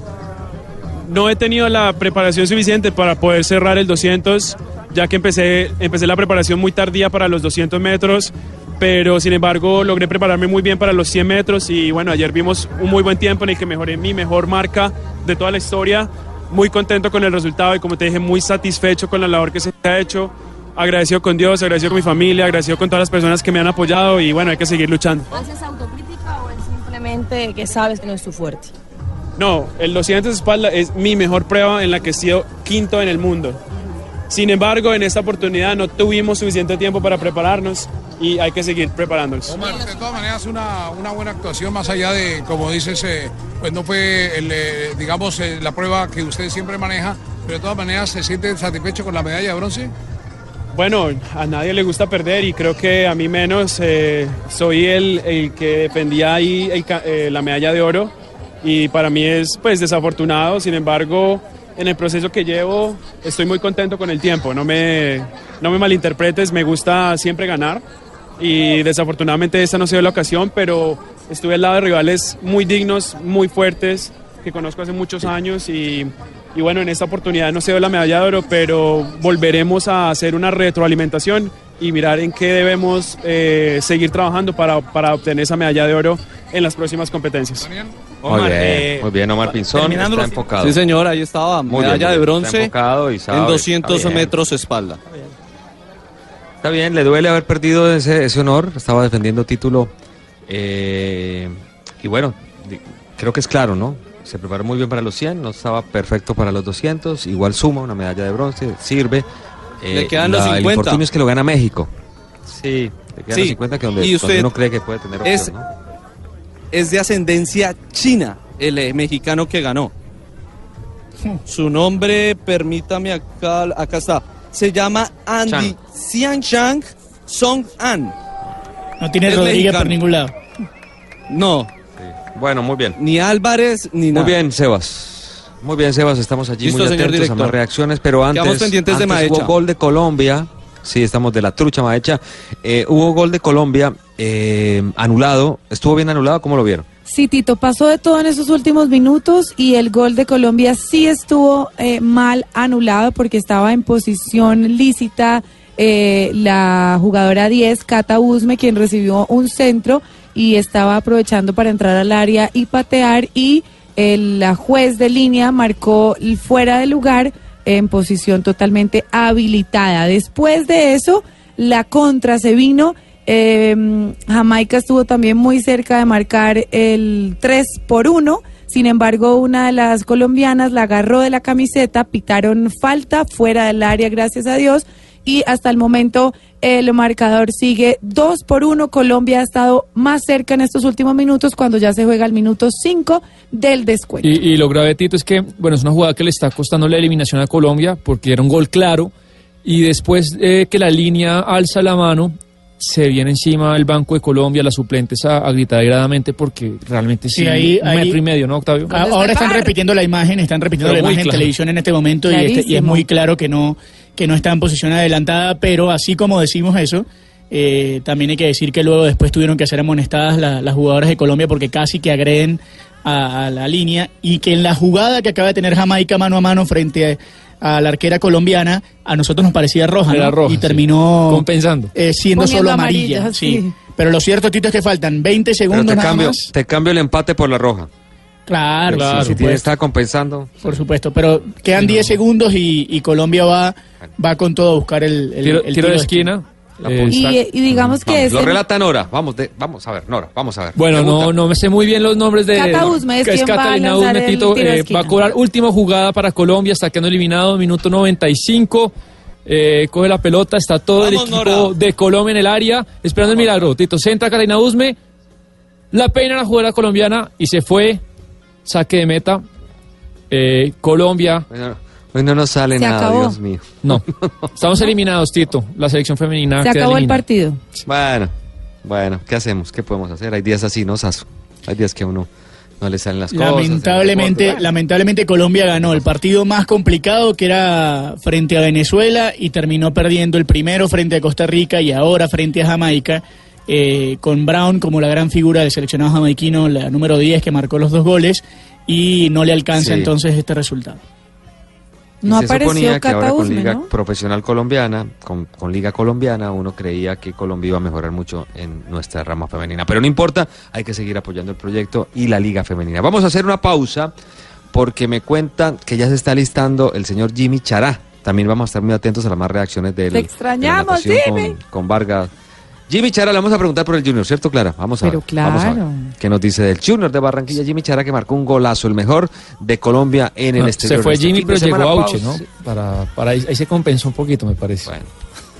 No he tenido la preparación suficiente para poder cerrar el 200, ya que empecé, empecé la preparación muy tardía para los 200 metros, pero sin embargo logré prepararme muy bien para los 100 metros y bueno, ayer vimos un muy buen tiempo en el que mejoré mi mejor marca de toda la historia. Muy contento con el resultado y como te dije, muy satisfecho con la labor que se ha hecho. Agradecido con Dios, agradecido con mi familia, agradecido con todas las personas que me han apoyado y bueno, hay que seguir luchando. ¿Haces autocrítica o es simplemente que sabes que no es tu fuerte? No, el 200 de espalda es mi mejor prueba en la que he sido quinto en el mundo. Sin embargo, en esta oportunidad no tuvimos suficiente tiempo para prepararnos y hay que seguir preparándonos. Omar, de todas maneras, una, una buena actuación, más allá de, como dices, eh, pues no fue, el, eh, digamos, eh, la prueba que usted siempre maneja, pero de todas maneras, ¿se siente satisfecho con la medalla de bronce? Bueno, a nadie le gusta perder y creo que a mí menos. eh, soy el, el que defendía ahí el eh, la medalla de oro y para mí es pues desafortunado. Sin embargo, en el proceso que llevo estoy muy contento con el tiempo. No me, no me malinterpretes, me gusta siempre ganar y desafortunadamente esta no ha sido la ocasión, pero estuve al lado de rivales muy dignos, muy fuertes, que conozco hace muchos años y, y bueno, en esta oportunidad no se dio la medalla de oro, pero volveremos a hacer una retroalimentación y mirar en qué debemos eh, seguir trabajando para, para obtener esa medalla de oro en las próximas competencias. Muy bien, eh, muy bien, Omar Pinzón está enfocado. Sí, señor, ahí estaba. Bien, medalla de bronce está enfocado y sabe, en está 200 bien. metros espalda. Está bien, le duele haber perdido ese, ese honor, estaba defendiendo título. eh, y bueno, creo que es claro, ¿no? Se preparó muy bien para los 100, no estaba perfecto para los 200, igual suma una medalla de bronce, sirve. Eh, Le quedan los la- El 50. infortunio es que lo gana México. Sí, le quedan Sí, los 50 que donde, y donde usted uno cree que puede tener opción, es- ¿no? Es de ascendencia china, el eh, mexicano que ganó. Su nombre, permítame acá, acá está. Se llama Andy Xianchang Song An. No tiene Es Rodríguez mexicano. por ningún lado. No. Bueno, muy bien. Ni Álvarez ni Muy nada. bien, Sebas. Muy bien, Sebas, estamos allí Listo, muy atentos a más reacciones, pero antes, Quedamos pendientes de hubo gol de Colombia. Sí, estamos de la trucha Maecha. Eh, hubo gol de Colombia eh, anulado. ¿Estuvo bien anulado? ¿Cómo lo vieron? Sí, Tito, pasó de todo en esos últimos minutos y el gol de Colombia sí estuvo eh, mal anulado porque estaba en posición lícita eh, la jugadora 10, Cata Usme, quien recibió un centro y estaba aprovechando para entrar al área y patear y el, la juez de línea marcó fuera de lugar en posición totalmente habilitada. Después de eso, la contra se vino. Eh, Jamaica estuvo también muy cerca de marcar el 3 por 1. Sin embargo, una de las colombianas la agarró de la camiseta, pitaron falta fuera del área, gracias a Dios. Y hasta el momento el marcador sigue 2 por 1. Colombia ha estado más cerca en estos últimos minutos cuando ya se juega el minuto 5 del descuento. Y, y lo grave, Tito, es que, bueno, es una jugada que le está costando la eliminación a Colombia porque era un gol claro y después eh, que la línea alza la mano, se viene encima el Banco de Colombia, las suplentes a, a gritar airadamente porque realmente sí, Sí, ahí- un ahí- metro y medio, ¿no, Octavio? A- Ahora están repitiendo la imagen, están repitiendo Pero la imagen en televisión en este momento y, este- y es muy claro que no, que no está en posición adelantada, pero así como decimos eso, eh, también hay que decir que luego después tuvieron que ser amonestadas la- las jugadoras de Colombia porque casi que agreden a, a la línea y que en la jugada que acaba de tener Jamaica mano a mano frente a, la arquera colombiana, a nosotros nos parecía roja, Era ¿no? roja, y sí. terminó Compensando. eh, siendo Poniendo solo amarilla. amarilla, sí. sí. Pero lo cierto, Tito, es que faltan 20 Pero segundos te nada cambio, más. te cambio el empate por la roja. Claro, Claro, si tiene, está compensando. Por supuesto, pero quedan 10 segundos y, y Colombia va, va con todo a buscar el, el- Tiro, el tiro de esquina. Y, está- y digamos que Vamos, ese- lo relata Nora. Vamos, de- vamos a ver, Nora, vamos a ver. Bueno, no, no me sé muy bien los nombres de. Cata Usme es que Catalina Usme, el Tito, eh, va a cobrar última jugada para Colombia, está quedando eliminado, minuto 95. eh, coge la pelota, está todo el equipo Nora. de Colombia en el área, esperando el milagro. Tito centra Catalina Usme, la peina la jugadora colombiana y se fue. Saque de meta. Eh, Colombia. Bueno, hoy no nos sale Se nada, acabó. Dios mío. No, estamos eliminados, Tito. La selección femenina. se acabó el partido. Bueno, bueno, ¿qué hacemos? ¿Qué podemos hacer? Hay días así, ¿no, Sasu? Hay días que a uno no le salen las cosas. Lamentablemente, deporte. lamentablemente Colombia ganó el partido más complicado que era frente a Venezuela y terminó perdiendo el primero frente a Costa Rica y ahora frente a Jamaica, eh, con Brown como la gran figura del seleccionado jamaiquino, la número 10 que marcó los dos goles y no le alcanza Sí. entonces este resultado. Y No se suponía que ahora con Liga ¿no? Profesional Colombiana, con, con Liga Colombiana, uno creía que Colombia iba a mejorar mucho en nuestra rama femenina. Pero no importa, hay que seguir apoyando el proyecto y la Liga Femenina. Vamos a hacer una pausa porque me cuentan que ya se está listando el señor Jimmy Chará. También vamos a estar muy atentos a las más reacciones de él. Te extrañamos, de Jimmy. Con, con Vargas Jimmy Chara, le vamos a preguntar por el Junior, ¿cierto, Clara? Vamos a Pero ver. Vamos a ver. claro. ¿Qué nos dice del Junior de Barranquilla? Jimmy Chara que marcó un golazo, el mejor de Colombia en el exterior. se fue Este Jimmy, pero llegó Auche, ¿no? Para, para ahí, ahí se compensó un poquito, me parece.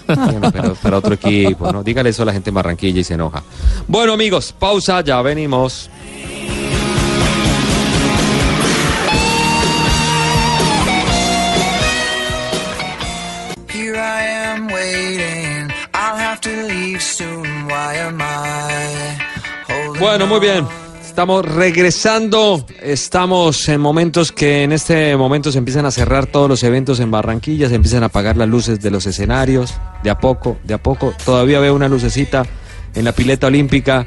Bueno, pero para otro equipo, ¿no? Dígale eso a la gente en Barranquilla y se enoja. Bueno, amigos, pausa, ya venimos. Bueno, muy bien. Estamos regresando. Estamos en momentos que en este momento se empiezan a cerrar todos los eventos en Barranquilla, se empiezan a apagar las luces de los escenarios, de a poco, de a poco. Todavía veo una lucecita en la pileta olímpica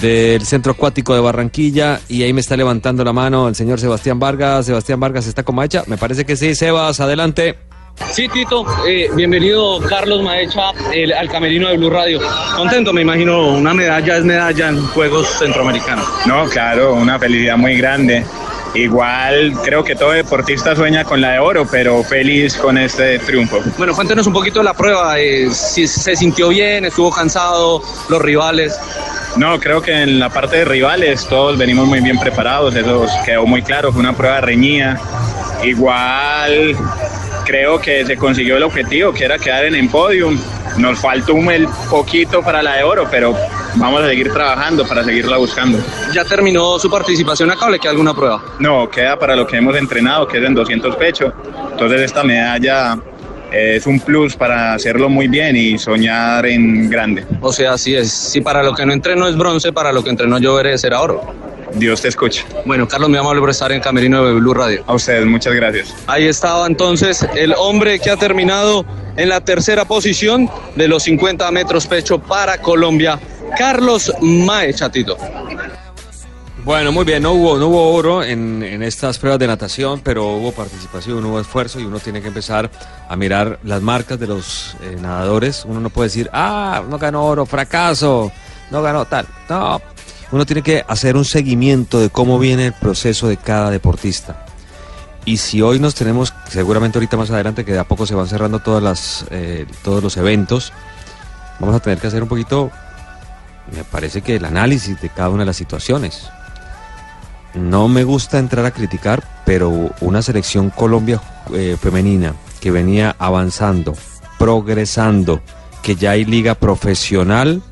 del Centro Acuático de Barranquilla y ahí me está levantando la mano el señor Sebastián Vargas. Sebastián Vargas está como hecha. Me parece que sí. Sebas, adelante. Sí, Tito, eh, bienvenido Carlos Maecha el- al camerino de Blue Radio. Contento, me imagino, una medalla es medalla en Juegos Centroamericanos. No, claro, una felicidad muy grande. Igual creo que todo deportista sueña con la de oro, pero feliz con este triunfo. Bueno, cuéntenos un poquito de la prueba, eh, si se sintió bien, estuvo cansado, los rivales. No, creo que en la parte de rivales todos venimos muy bien preparados, eso quedó muy claro, fue una prueba reñida. Igual creo que se consiguió el objetivo, que era quedar en el podium. Nos faltó un el poquito para la de oro, pero vamos a seguir trabajando para seguirla buscando. ¿Ya terminó su participación acá o le queda alguna prueba? No, queda para lo que hemos entrenado, que es en 200 pecho. Entonces esta medalla es un plus para hacerlo muy bien y soñar en grande. O sea, así es. Si para lo que no entreno es bronce, para lo que entreno yo veré será oro. Dios te escuche. Bueno, Carlos, muy amable por estar en Camerino de Blue Radio. A ustedes, muchas gracias. Ahí estaba entonces el hombre que ha terminado en la tercera posición de los 50 metros pecho para Colombia, Carlos Mae, chatito. Bueno, muy bien, no hubo, no hubo oro en, en estas pruebas de natación, pero hubo participación, hubo esfuerzo y uno tiene que empezar a mirar las marcas de los eh, nadadores. Uno no puede decir, ah, no ganó oro, fracaso, no ganó tal. No, uno tiene que hacer un seguimiento de cómo viene el proceso de cada deportista. Y si hoy nos tenemos, seguramente ahorita más adelante, que de a poco se van cerrando todas las, eh, todos los eventos, vamos a tener que hacer un poquito, me parece que el análisis de cada una de las situaciones. No me gusta entrar a criticar, pero una selección Colombia eh, femenina que venía avanzando, progresando, que ya hay liga profesional,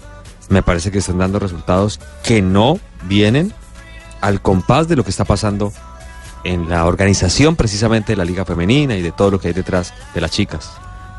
me parece que están dando resultados que no vienen al compás de lo que está pasando en la organización precisamente de la liga femenina y de todo lo que hay detrás de las chicas.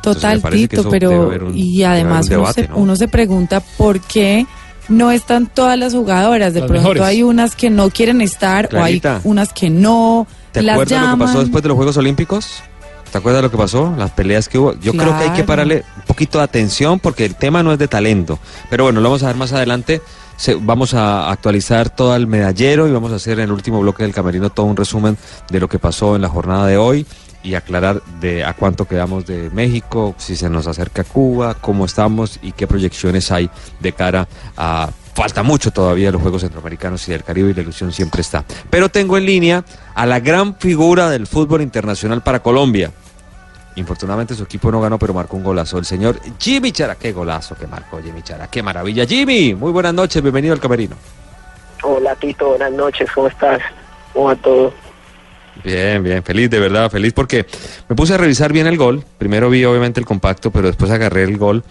Total, Tito, pero un- y además un uno, se, ¿no? uno se pregunta por qué no están todas las jugadoras. De Las pronto mejores. hay unas que no quieren estar Clarita. o hay unas que no. ¿Te las acuerdas lo que pasó después de los Juegos Olímpicos? ¿Te acuerdas de lo que pasó? Las peleas que hubo. Yo creo que hay que pararle un poquito de atención porque el tema no es de talento. Pero bueno, lo vamos a ver más adelante. Se- vamos a actualizar todo el medallero y vamos a hacer en el último bloque del camerino todo un resumen de lo que pasó en la jornada de hoy y aclarar de a cuánto quedamos de México, si se nos acerca Cuba, cómo estamos y qué proyecciones hay de cara a falta mucho todavía de los Juegos Centroamericanos y del Caribe y la ilusión siempre está. Pero tengo en línea a la gran figura del fútbol internacional para Colombia. Infortunadamente su equipo no ganó, pero marcó un golazo. El señor Jimmy Chara. Qué golazo que marcó Jimmy Chara. Qué maravilla. Jimmy, muy buenas noches. Bienvenido al camerino. Hola Tito, buenas noches, ¿cómo estás? ¿Cómo va todo? Bien, bien, feliz, de verdad, feliz porque me puse a revisar bien el gol. Primero vi obviamente el compacto, pero después agarré el gol.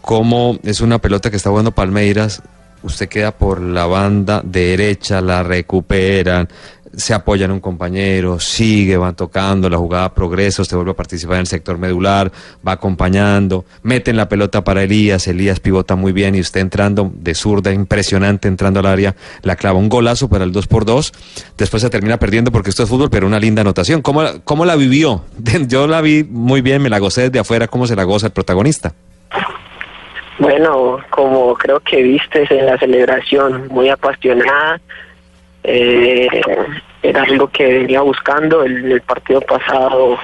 Como es una pelota que está jugando Palmeiras, usted queda por la banda derecha, la recuperan, se apoya en un compañero, sigue, van tocando, la jugada progresa, usted vuelve a participar en el sector medular, va acompañando, meten la pelota para Elías, Elías pivota muy bien y usted entrando de zurda, impresionante, entrando al área, la clava un golazo para el 2 por 2 después se termina perdiendo porque esto es fútbol, pero una linda anotación. ¿Cómo, cómo la vivió? Yo la vi muy bien, me la gocé desde afuera, ¿cómo se la goza el protagonista? Bueno, como creo que viste en la celebración, muy apasionada, eh, era algo que venía buscando. El, el partido pasado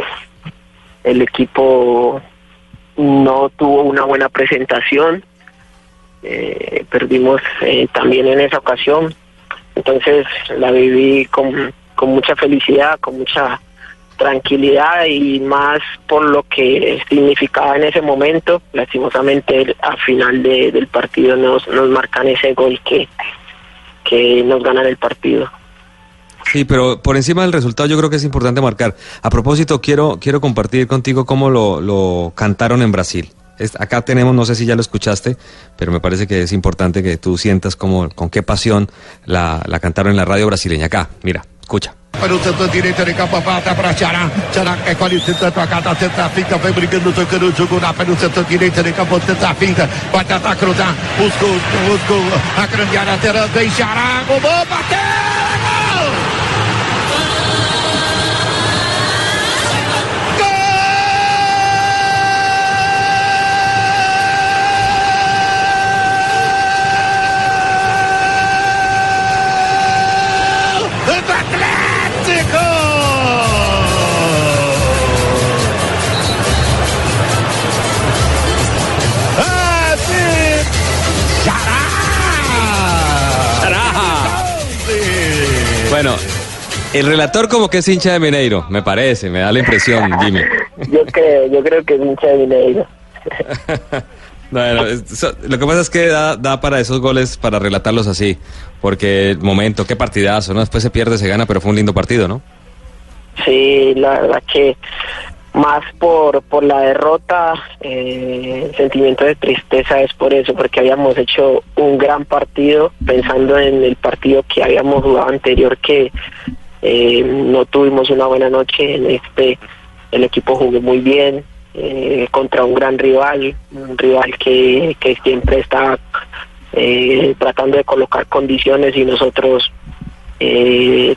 el equipo no tuvo una buena presentación, eh, perdimos eh, también en esa ocasión, entonces la viví con, con mucha felicidad, con mucha tranquilidad y más por lo que significaba en ese momento. Lastimosamente al final de- del partido nos, nos marcan ese gol que, que nos ganan el partido. Sí, pero por encima del resultado yo creo que es importante marcar. A propósito, quiero, quiero compartir contigo cómo lo, lo cantaron en Brasil. Acá tenemos, no sé si ya lo escuchaste, pero me parece que es importante que tú sientas cómo, con qué pasión la, la cantaron en la radio brasileña. Acá, mira, escucha. Para o setor direito de campo, volta para Xará. Xará é qualificando a cada tenta a finta, vai brigando, tocando o jogo na pé no setor direito de campo, tenta a finta, vai tentar cruzar, buscou, buscou a grande área, terá, vem Xará, gol, bateu! El relator como que es hincha de Mineiro, me parece, me da la impresión, Jimmy. Yo creo, yo creo que es hincha de Mineiro. Bueno, lo que pasa es que da, da para esos goles, para relatarlos así, porque el momento, qué partidazo, ¿no? Después se pierde, se gana, pero fue un lindo partido, ¿no? Sí, la verdad que más por, por la derrota, eh, el sentimiento de tristeza es por eso, porque habíamos hecho un gran partido, pensando en el partido que habíamos jugado anterior, que eh, no tuvimos una buena noche, en este el equipo jugó muy bien, eh, contra un gran rival, un rival que, que siempre está eh, tratando de colocar condiciones y nosotros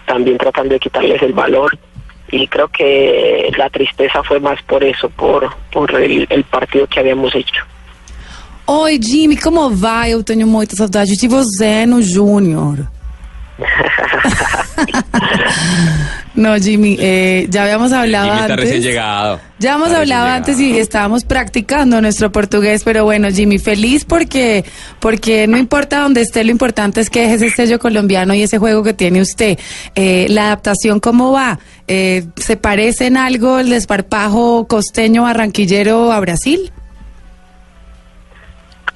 también tratando de quitarles el valor y creo que la tristeza fue más por eso, por, por el, el partido que habíamos hecho. Oi, Jimmy, como vai? Eu tenho muita saudade de você no Júnior. No, Jimmy, eh, ya habíamos hablado Jimmy está recién antes. llegado. Ya hemos Está recién hablado llegado. antes y estábamos practicando nuestro portugués, pero bueno, Jimmy, feliz porque, porque no importa dónde esté, lo importante es que deje ese sello colombiano y ese juego que tiene usted. Eh, la adaptación, ¿cómo va? Eh, ¿Se parece en algo el desparpajo costeño barranquillero a Brasil?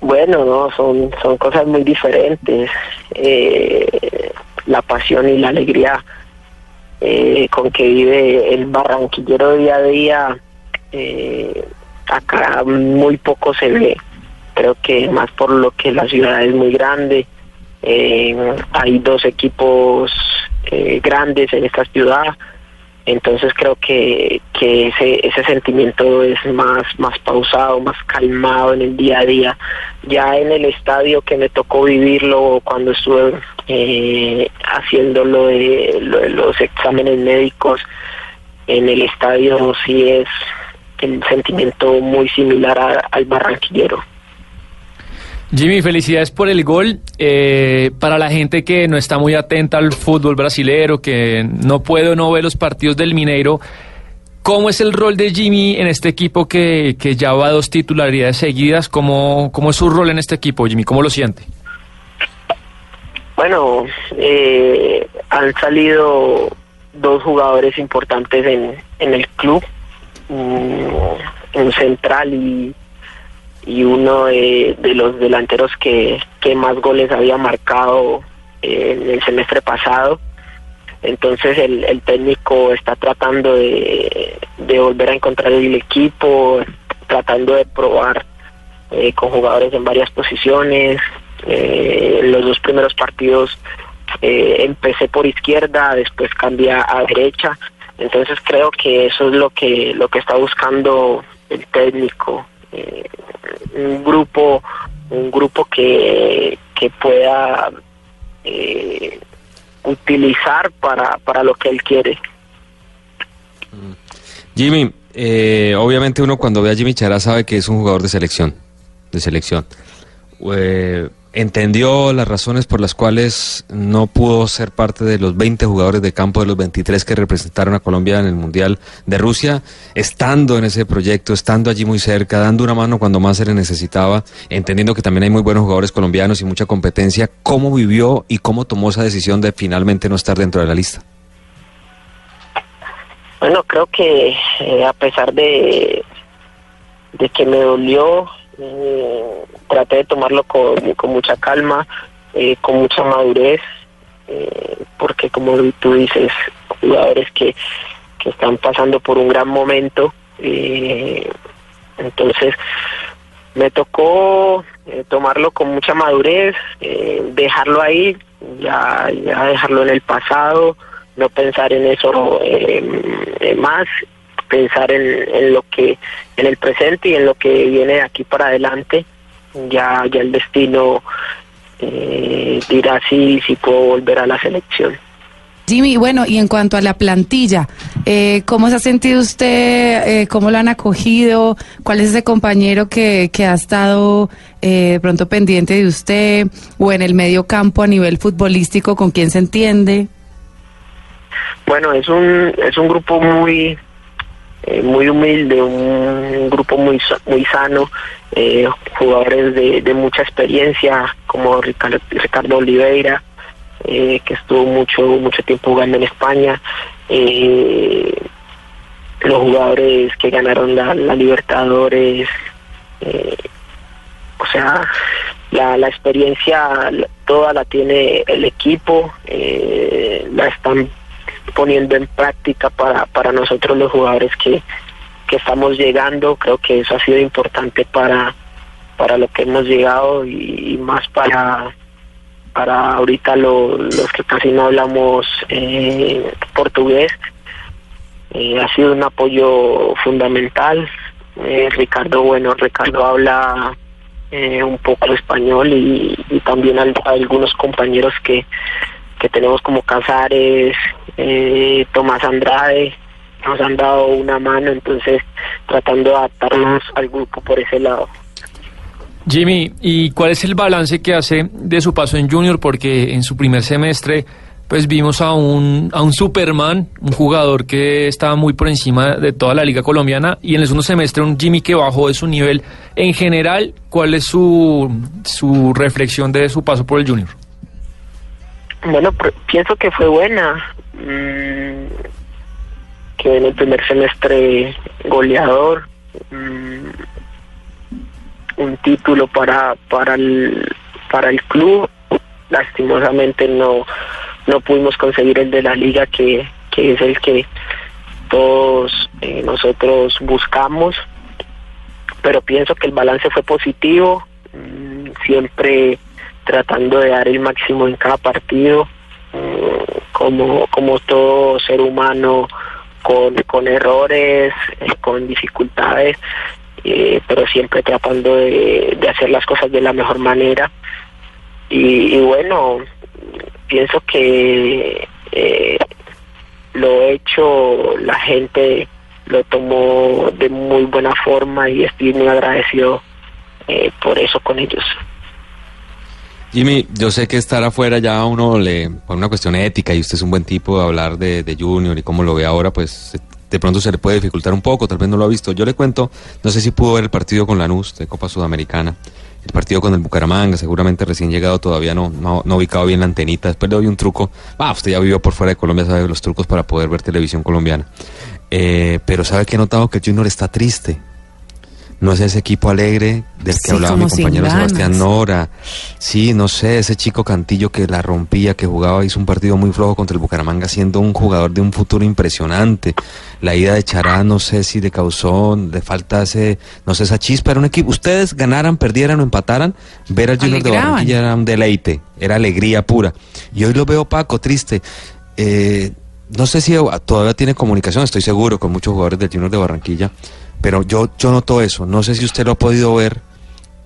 Bueno, no, son, son cosas muy diferentes. Eh, la pasión y la alegría eh, con que vive el barranquillero día a día, eh, acá muy poco se ve. Creo que más por lo que la ciudad es muy grande. eh, hay dos equipos grandes en esta ciudad. Entonces creo que, ese, ese sentimiento es más, más pausado, más calmado en el día a día. Ya en el estadio que me tocó vivirlo cuando estuve eh, haciendo lo de, lo de los exámenes médicos, en el estadio sí es el sentimiento muy similar al barranquillero. Jimmy, felicidades por el gol. Eh, para la gente que no está muy atenta al fútbol brasilero, que no puede o no ver los partidos del Mineiro, ¿cómo es el rol de Jimmy en este equipo que, que ya va dos titularidades seguidas? ¿Cómo, ¿Cómo es su rol en este equipo, Jimmy? ¿Cómo lo siente? Bueno, eh, han salido dos jugadores importantes en, en el club, un central y, y uno de, los delanteros que, que más goles había marcado eh, en el semestre pasado. Entonces el, el técnico está tratando de, de volver a encontrar el equipo, tratando de probar eh, con jugadores en varias posiciones. Eh, en los dos primeros partidos empecé por izquierda, después cambié a derecha. Entonces creo que eso es lo que lo que está buscando el técnico, eh, un grupo un grupo que, que pueda eh, utilizar para, para lo que él quiere. Jimmy, eh, obviamente uno cuando ve a Jimmy Chará sabe que es un jugador de selección, de selección. Eh, entendió las razones por las cuales no pudo ser parte de los 20 jugadores de campo de los 23 que representaron a Colombia en el Mundial de Rusia, estando en ese proyecto, estando allí muy cerca, dando una mano cuando más se le necesitaba, entendiendo que también hay muy buenos jugadores colombianos y mucha competencia. ¿Cómo vivió y cómo tomó esa decisión de finalmente no estar dentro de la lista? Bueno, creo que eh, a pesar de, de que me dolió, eh, traté de tomarlo con, con mucha calma, eh, con mucha madurez, eh, porque como tú dices, jugadores que, que están pasando por un gran momento, eh, entonces me tocó tomarlo con mucha madurez, dejarlo ahí, ya, ya dejarlo en el pasado, no pensar en eso más, pensar en, en lo que, en el presente y en lo que viene de aquí para adelante. Ya, ya el destino eh, dirá si, si puedo volver a la selección. Jimmy, bueno, y en cuanto a la plantilla, eh, ¿cómo se ha sentido usted? Eh, ¿Cómo lo han acogido? ¿Cuál es ese compañero que, que ha estado eh, de pronto pendiente de usted? ¿O en el medio campo a nivel futbolístico, con quién se entiende? Bueno, es un, es un grupo muy, eh, muy humilde, un grupo muy, muy sano, eh, jugadores de, mucha experiencia como Ricardo, Oliveira, eh, que estuvo mucho, mucho tiempo jugando en España, los jugadores que ganaron la, la Libertadores, o sea, la, la experiencia toda la tiene el equipo, la están poniendo en práctica para, para nosotros los jugadores que, que estamos llegando. Creo que eso ha sido importante para, para lo que hemos llegado y, más para, para ahorita lo- los que casi no hablamos eh, portugués. Eh, ha sido un apoyo fundamental. Eh, Ricardo, bueno, Ricardo habla eh, un poco español y, también al- algunos compañeros que, tenemos como Casares, eh, Tomás Andrade, nos han dado una mano, entonces tratando de adaptarnos al grupo por ese lado. Jimmy, ¿y cuál es el balance que hace de su paso en Junior? Porque en su primer semestre, pues vimos a un, a un Superman, un jugador que estaba muy por encima de toda la liga colombiana, y en el segundo semestre un Jimmy que bajó de su nivel. En general, ¿cuál es su, su reflexión de su paso por el Junior? Bueno, pienso que fue buena. mm, que en el primer semestre goleador. mm, un título para para el para el club. Lastimosamente no no pudimos conseguir el de la liga que, que es el que todos eh, nosotros buscamos. Pero pienso que el balance fue positivo. mm, siempre tratando de dar el máximo en cada partido, como, como todo ser humano, con, con errores, eh, con dificultades, eh, pero siempre tratando de, hacer las cosas de la mejor manera. Y, y bueno, pienso que eh, lo hecho, la gente lo tomó de muy buena forma y estoy muy agradecido por eso con ellos. Jimmy, yo sé que estar afuera ya uno le, por una cuestión ética, y usted es un buen tipo de hablar de, de Junior y cómo lo ve ahora, pues de pronto se le puede dificultar un poco, tal vez no lo ha visto. Yo le cuento, no sé si pudo ver el partido con Lanús de Copa Sudamericana, el partido con el Bucaramanga, seguramente recién llegado todavía no, no, no ubicado bien la antenita, después le doy un truco, ah, usted ya vivió por fuera de Colombia, sabe los trucos para poder ver televisión colombiana. Eh, pero sabe que he notado que el Junior está triste. No es ese equipo alegre del que Sí, hablaba mi compañero Sebastián. Nora. Sí, no sé, ese chico Cantillo que la rompía, que jugaba, hizo un partido muy flojo contra el Bucaramanga, siendo un jugador de un futuro impresionante. La ida de Chará, no sé si le causó, le falta ese, no sé, esa chispa. Era un equipo, ustedes ganaran, perdieran o empataran, ver al Junior de. Barranquilla era un deleite, era alegría pura. Y hoy lo veo Paco, triste. Eh, no sé si todavía tiene comunicación, estoy seguro, con muchos jugadores del Junior de Barranquilla, pero yo, yo noto eso. No sé si usted lo ha podido ver.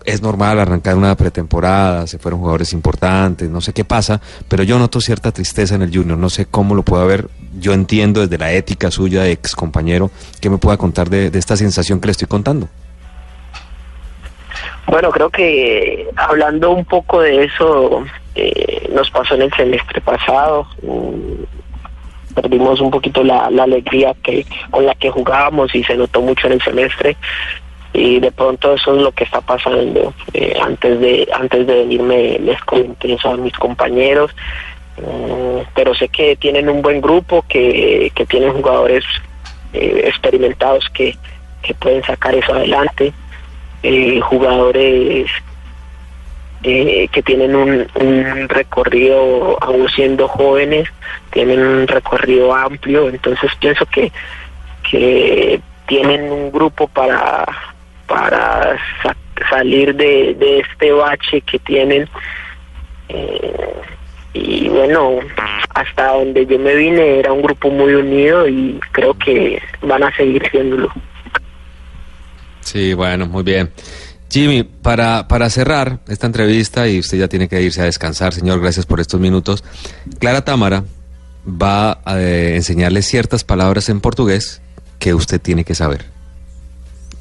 Es normal arrancar una pretemporada, se fueron jugadores importantes, no sé qué pasa, pero yo noto cierta tristeza en el Junior. No sé cómo lo pueda ver. Yo entiendo desde la ética suya ex compañero que me pueda contar de, esta sensación que le estoy contando. Bueno, creo que hablando un poco de eso, eh, nos pasó en el semestre pasado. Perdimos un poquito la, la alegría que con la que jugábamos y se notó mucho en el semestre. Y de pronto eso es lo que está pasando. Eh, antes de antes de venirme les comenté eso a mis compañeros. Mm, pero sé que tienen un buen grupo, que, que tienen jugadores eh, experimentados que, que pueden sacar eso adelante, eh, jugadores eh, que tienen un, un recorrido, aún siendo jóvenes, tienen un recorrido amplio, entonces pienso que, que tienen un grupo para, para sa- salir de, de este bache que tienen. Eh, y bueno, hasta donde yo me vine era un grupo muy unido y creo que van a seguir siéndolo. Sí, bueno, muy bien. Jimmy, para, para cerrar esta entrevista, y usted ya tiene que irse a descansar, señor, gracias por estos minutos. Clara Támara va a eh, enseñarle ciertas palabras en portugués que usted tiene que saber.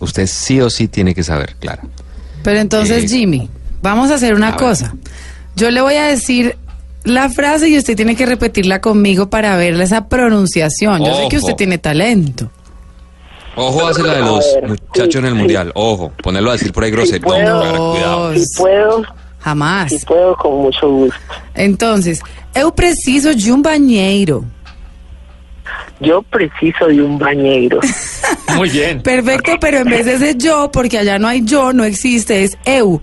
Usted sí o sí tiene que saber, Clara. Pero entonces, Eh, Jimmy, vamos a hacer una a ver. cosa. Yo le voy a decir la frase y usted tiene que repetirla conmigo para ver esa pronunciación. Yo sé que usted tiene talento. Ojo, hace la de los muchachos en el mundial. Ojo, ponerlo a decir por ahí grosero. Cuidado. Si puedo, Jamás. si puedo, con mucho gusto. Entonces, eu preciso de um banheiro. Yo preciso de un bañeiro. Muy bien. Perfecto, pero en vez de ese yo, porque allá no hay yo, no existe, es eu.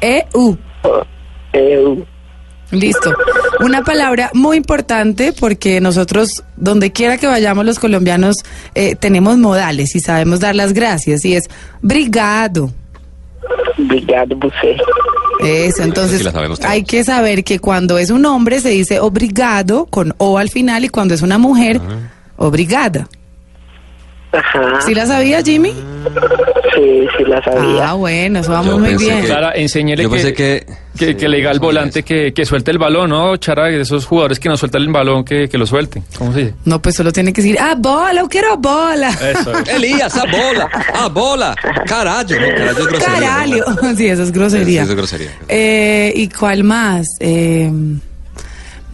EU. Eu. Listo. Una palabra muy importante porque nosotros, donde quiera que vayamos los colombianos, eh, tenemos modales y sabemos dar las gracias y es brigado. Obrigado, você. Eso, entonces sí hay que saber que cuando es un hombre se dice obrigado con O al final y cuando es una mujer, obrigada. Ajá. ¿Sí la sabía, Jimmy? Sí, sí la sabía. Ah, bueno, eso vamos Yo muy bien. que- Clara, enséñele Yo que, pensé que... que, que le diga al volante que, que suelte el balón, ¿no, Chara? Esos jugadores que no sueltan el balón, que, que lo suelten. ¿Cómo se dice? No, pues solo tiene que decir, ah, bola, yo quiero bola. Eso es. Elías, a bola, a bola, carallo, no, carallo es grosería. ¿no? Caralho. Sí, eso es grosería. Eso es grosería. Eh, ¿Y cuál más? Eh,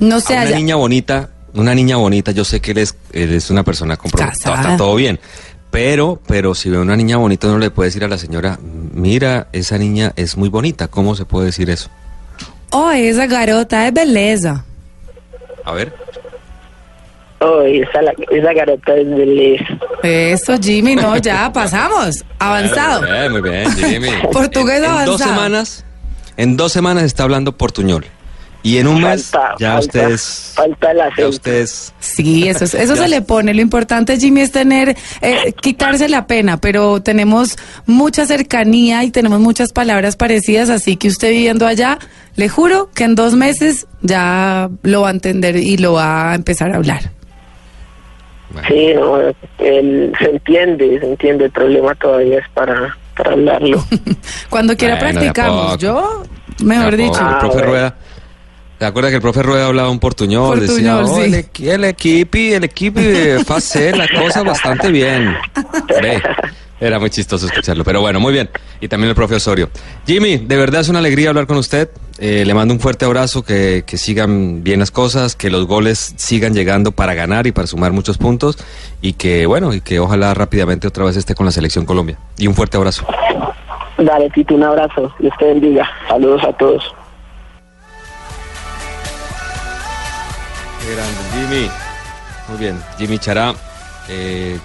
no sé, A una allá- niña bonita, una niña bonita, yo sé que él es, él es una persona comprometida, está todo bien. Pero, pero si ve una niña bonita, uno le puede decir a la señora, mira, esa niña es muy bonita. ¿Cómo se puede decir eso? Oh, esa garota es beleza. A ver. Oh, esa, la- esa garota es beleza. Eso, Jimmy, no, ya pasamos. Avanzado. Muy bien, muy bien, Jimmy. Portugués en, en dos semanas, en dos semanas está hablando portuñol. Y en un mes, Falta- ya falta- ustedes, Falta el ya acento. ustedes, Sí, eso, es- eso Ya. se le pone. Lo importante, Jimmy, es tener, eh, quitarse la pena, pero tenemos mucha cercanía y tenemos muchas palabras parecidas, así que usted viviendo allá, le juro que en dos meses ya lo va a entender y lo va a empezar a hablar. Sí, no, él se entiende, se entiende. El problema todavía es para, para hablarlo. Cuando quiera Bueno, practicamos. Yo, mejor dicho. el profe bueno. Rueda. ¿Te acuerdas que el profe Rueda hablaba un portuñol? decía, "Oh, sí. el, equi- el equipo, el equipo eh, fa hacer la cosa bastante bien. Ve, Era muy chistoso escucharlo, pero bueno, muy bien. Y también el profe Osorio. Jimmy, de verdad es una alegría hablar con usted. Eh, le mando un fuerte abrazo, que, que sigan bien las cosas, que los goles sigan llegando para ganar y para sumar muchos puntos. Y que, bueno, y que ojalá rápidamente otra vez esté con la selección Colombia. Y un fuerte abrazo. Dale, Tito, un abrazo. Dios te bendiga. Saludos a todos. Qué grande, Jimmy. Muy bien, Jimmy Chará. eh,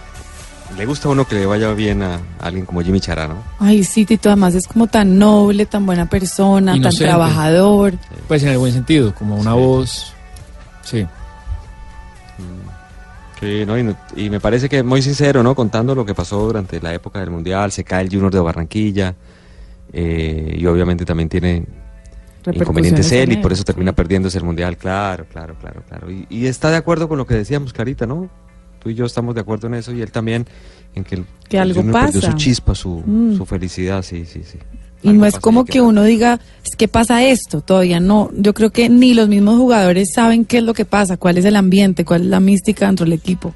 le gusta a uno que le vaya bien a alguien como Jimmy Chará, ¿no? Ay, sí, Tito, además es como tan noble, tan buena persona, Inocente. tan trabajador. Pues en el buen sentido, como una voz. Sí. Sí, ¿no? Y, no- y me parece que muy sincero, ¿no? Contando lo que pasó durante la época del Mundial, se cae el Junior de Barranquilla eh, y obviamente también tiene inconvenientes él y por eso termina perdiéndose el Mundial, claro, claro, claro, claro. Y, y está de acuerdo con lo que decíamos, Carita, ¿no? Tú y yo estamos de acuerdo en eso y él también en que, el, Que el algo Junior perdió pasa. su chispa, su, Mm. su felicidad, sí, sí, sí. Y no es como que uno diga, es que pasa esto, todavía no. Yo creo que ni los mismos jugadores saben qué es lo que pasa, cuál es el ambiente, cuál es la mística dentro del equipo.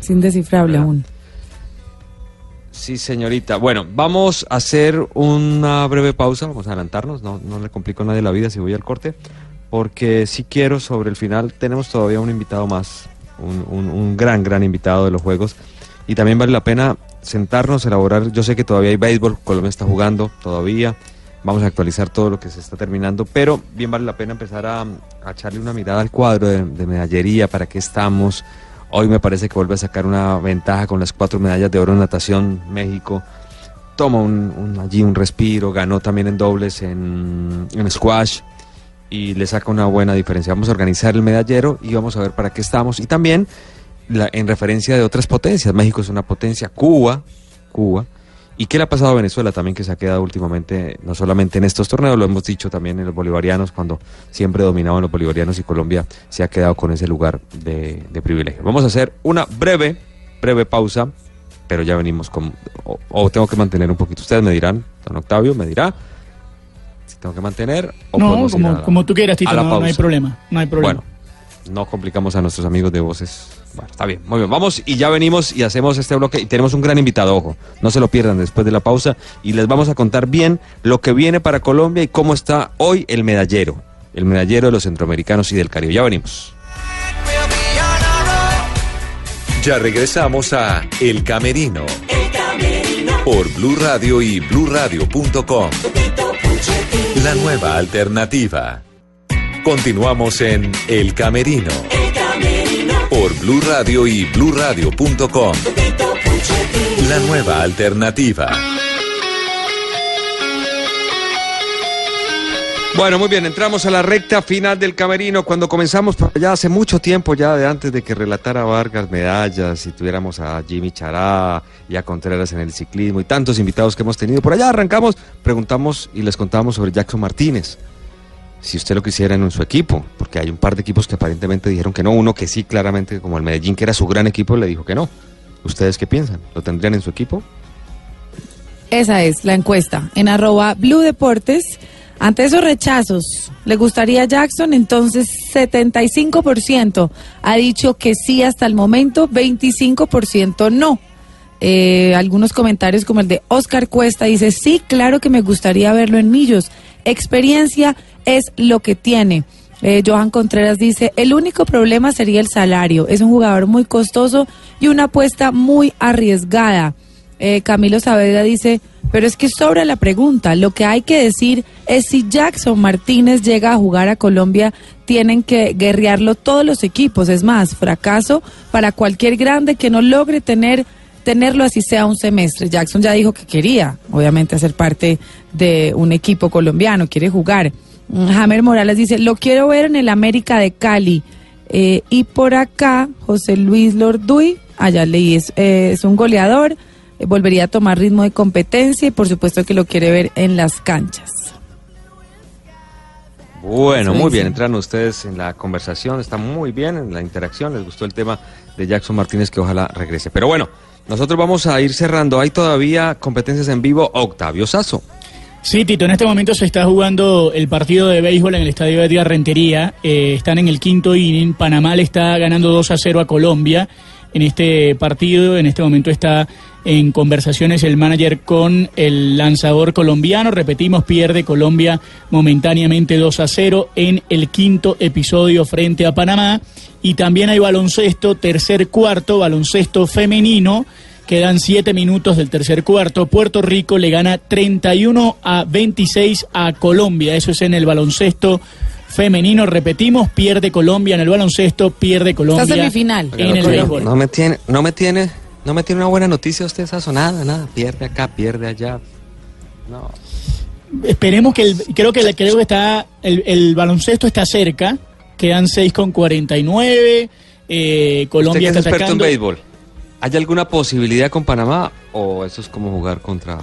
Es indescifrable aún. Sí, señorita. Bueno, vamos a hacer una breve pausa, vamos a adelantarnos, no, no le complico a nadie la vida si voy al corte, porque si quiero sobre el final, tenemos todavía un invitado más, un, un- un gran, gran invitado de los Juegos, y también vale la pena sentarnos, elaborar, yo sé que todavía hay béisbol, Colombia está jugando todavía, vamos a actualizar todo lo que se está terminando, pero bien vale la pena empezar a, echarle una mirada al cuadro de medallería, para qué estamos, Hoy me parece que vuelve a sacar una ventaja con las cuatro medallas de oro en natación México. Toma un, un- allí un respiro, ganó también en dobles en, squash y le saca una buena diferencia. Vamos a organizar el medallero y vamos a ver para qué estamos. Y también la- en referencia de otras potencias. México es una potencia, Cuba, Cuba. ¿Y qué le ha pasado a Venezuela también que se ha quedado últimamente, no solamente en estos torneos, lo hemos dicho también en los bolivarianos, cuando siempre dominaban los bolivarianos y Colombia se ha quedado con ese lugar de, de privilegio. Vamos a hacer una breve, breve pausa, pero ya venimos con... O, o tengo que mantener un poquito, ustedes me dirán, don Octavio me dirá si tengo que mantener o No, como, a como tú quieras, Tito, no, no hay problema. No hay problema. Bueno, no complicamos a nuestros amigos de voces. Bueno, está bien, muy bien. Vamos y ya venimos y hacemos este bloque y tenemos un gran invitado, ojo. No se lo pierdan después de la pausa y les vamos a contar bien lo que viene para Colombia y cómo está hoy el medallero. El medallero de los centroamericanos y del Caribe. Ya venimos. Ya regresamos a El Camerino El camerino. por Blue Radio y bluradio.com. La nueva alternativa. Continuamos en El Camerino El camerino. Por Blue Radio y bluradio.com. La nueva alternativa. Bueno, muy bien, entramos a la recta final del camerino. Cuando comenzamos, allá hace mucho tiempo, ya de antes de que relatara Vargas medallas y tuviéramos a Jimmy Chará y a Contreras en el ciclismo y tantos invitados que hemos tenido, por allá arrancamos, preguntamos y les contábamos sobre Jackson Martínez. Si usted lo quisiera en su equipo, porque hay un par de equipos que aparentemente dijeron que no, uno que sí, claramente, como el Medellín, que era su gran equipo, le dijo que no. ¿Ustedes qué piensan? ¿Lo tendrían en su equipo? Esa es la encuesta en arroba Blue Deportes. Ante esos rechazos, ¿le gustaría Jackson? Entonces 75% ha dicho que sí hasta el momento, 25% no. Eh, algunos comentarios como el de Oscar Cuesta dice, sí, claro que me gustaría verlo en Millos. Experiencia es lo que tiene. Eh, Johan Contreras dice, el único problema sería el salario. Es un jugador muy costoso y una apuesta muy arriesgada. Eh, Camilo Saavedra dice, pero es que sobra la pregunta. Lo que hay que decir es si Jackson Martínez llega a jugar a Colombia, tienen que guerrearlo todos los equipos. Es más, fracaso para cualquier grande que no logre tener tenerlo así sea un semestre. Jackson ya dijo que quería, obviamente, hacer parte de un equipo colombiano, quiere jugar. Hammer Morales dice, lo quiero ver en el América de Cali. Eh, y por acá, José Luis Lorduy, allá leí, es, eh, es un goleador, eh, volvería a tomar ritmo de competencia y por supuesto que lo quiere ver en las canchas. Bueno, muy bien, entran ustedes en la conversación, está muy bien en la interacción, les gustó el tema de Jackson Martínez que ojalá regrese. Pero bueno, nosotros vamos a ir cerrando, hay todavía competencias en vivo, Octavio Sazo. Sí, Tito, en este momento se está jugando el partido de béisbol en el estadio Edgar Rentería. Eh, están en el quinto inning. Panamá le está ganando 2 a 0 a Colombia en este partido. En este momento está en conversaciones el manager con el lanzador colombiano. Repetimos, pierde Colombia momentáneamente 2 a 0 en el quinto episodio frente a Panamá. Y también hay baloncesto, tercer cuarto, baloncesto femenino. Quedan siete minutos del tercer cuarto. Puerto Rico le gana 31 a 26 a Colombia. Eso es en el baloncesto femenino. Repetimos, pierde Colombia en el baloncesto, pierde Colombia semifinal. en el béisbol. No me tiene, no me tiene, no me tiene una buena noticia usted Sazo, nada, nada, pierde acá, pierde allá. No. Esperemos que el, creo que creo que está el, el baloncesto está cerca. Quedan 6 con 49. Eh, Usted Colombia que es está experto en atacando. béisbol, ¿hay alguna posibilidad con Panamá o eso es como jugar contra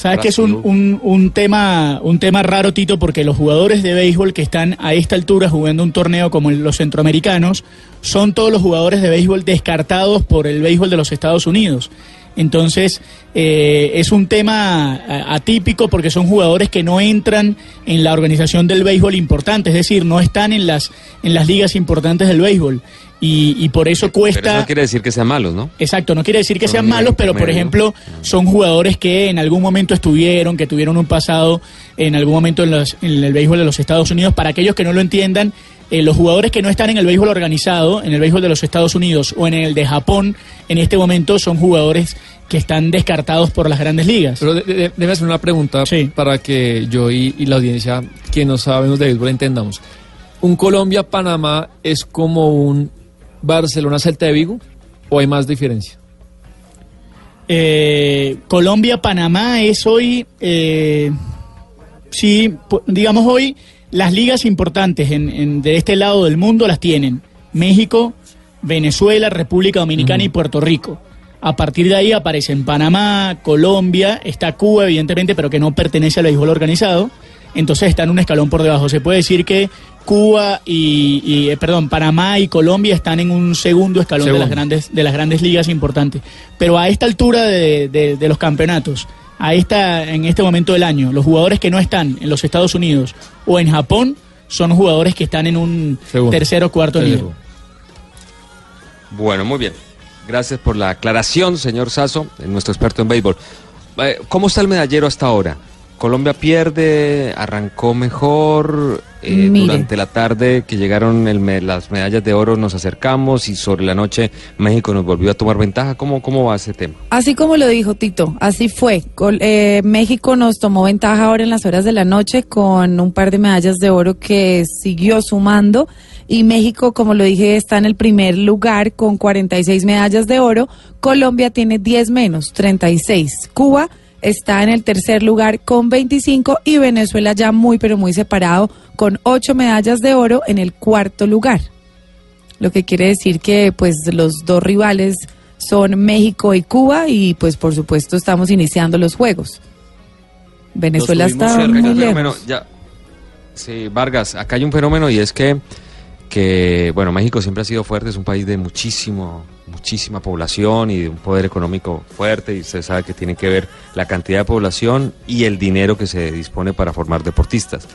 Sabes que es un, un, un tema un tema raro, Tito, porque los jugadores de béisbol que están a esta altura jugando un torneo como los centroamericanos son todos los jugadores de béisbol descartados por el béisbol de los Estados Unidos. Entonces, eh, es un tema a- atípico porque son jugadores que no entran en la organización del béisbol importante, es decir, no están en las, en las ligas importantes del béisbol. Y, y por eso cuesta... Pero eso no quiere decir que sean malos, ¿no? Exacto, no quiere decir que sean malos, pero por ejemplo son jugadores que en algún momento estuvieron, que tuvieron un pasado en algún momento en, los- en el béisbol de los Estados Unidos. Para aquellos que no lo entiendan, eh, los jugadores que no están en el béisbol organizado, en el béisbol de los Estados Unidos o en el de Japón, en este momento son jugadores que están descartados por las grandes ligas. Pero de- hacer una pregunta para que yo y, y la audiencia, que no sabemos de béisbol, entendamos. Un Colombia-Panamá es como un Barcelona Celta de Vigo o hay más diferencia? Eh, Colombia, Panamá es hoy, eh, sí, digamos hoy, las ligas importantes en, en- de este lado del mundo las tienen México, Venezuela, República Dominicana y Puerto Rico. A partir de ahí aparecen Panamá, Colombia, está Cuba, evidentemente, pero que no pertenece al béisbol organizado. Entonces están un escalón por debajo. Se puede decir que Cuba y, y, eh, perdón, Panamá y Colombia están en un segundo escalón de las grandes de las grandes ligas importantes. Pero a esta altura de, de- de los campeonatos, a esta en este momento del año, los jugadores que no están en los Estados Unidos o en Japón son jugadores que están en un Segundo. tercer o cuarto Tercero. nivel. Bueno, muy bien. Gracias por la aclaración, señor Sasso, nuestro experto en béisbol. Eh, ¿Cómo está el medallero hasta ahora? Colombia pierde, arrancó mejor. eh, durante la tarde que llegaron el las medallas de oro nos acercamos y sobre la noche México nos volvió a tomar ventaja. ¿Cómo, cómo va ese tema? Así como lo dijo Tito, así fue. Col- eh, México nos tomó ventaja ahora en las horas de la noche con un par de medallas de oro que siguió sumando y México, como lo dije, está en el primer lugar con 46 medallas de oro. Colombia tiene 10 menos, 36. Cuba está en el tercer lugar con 25 y Venezuela ya muy pero muy separado con 8 medallas de oro en el cuarto lugar. Lo que quiere decir que pues los dos rivales son México y Cuba y pues por supuesto estamos iniciando los juegos. Venezuela está muy lejos. fenómeno, ya. Sí, Vargas, acá hay un fenómeno y es que, que, bueno, México siempre ha sido fuerte, es un país de muchísimo, muchísima población y de un poder económico fuerte y usted sabe que tiene que ver la cantidad de población y el dinero que se dispone para formar deportistas.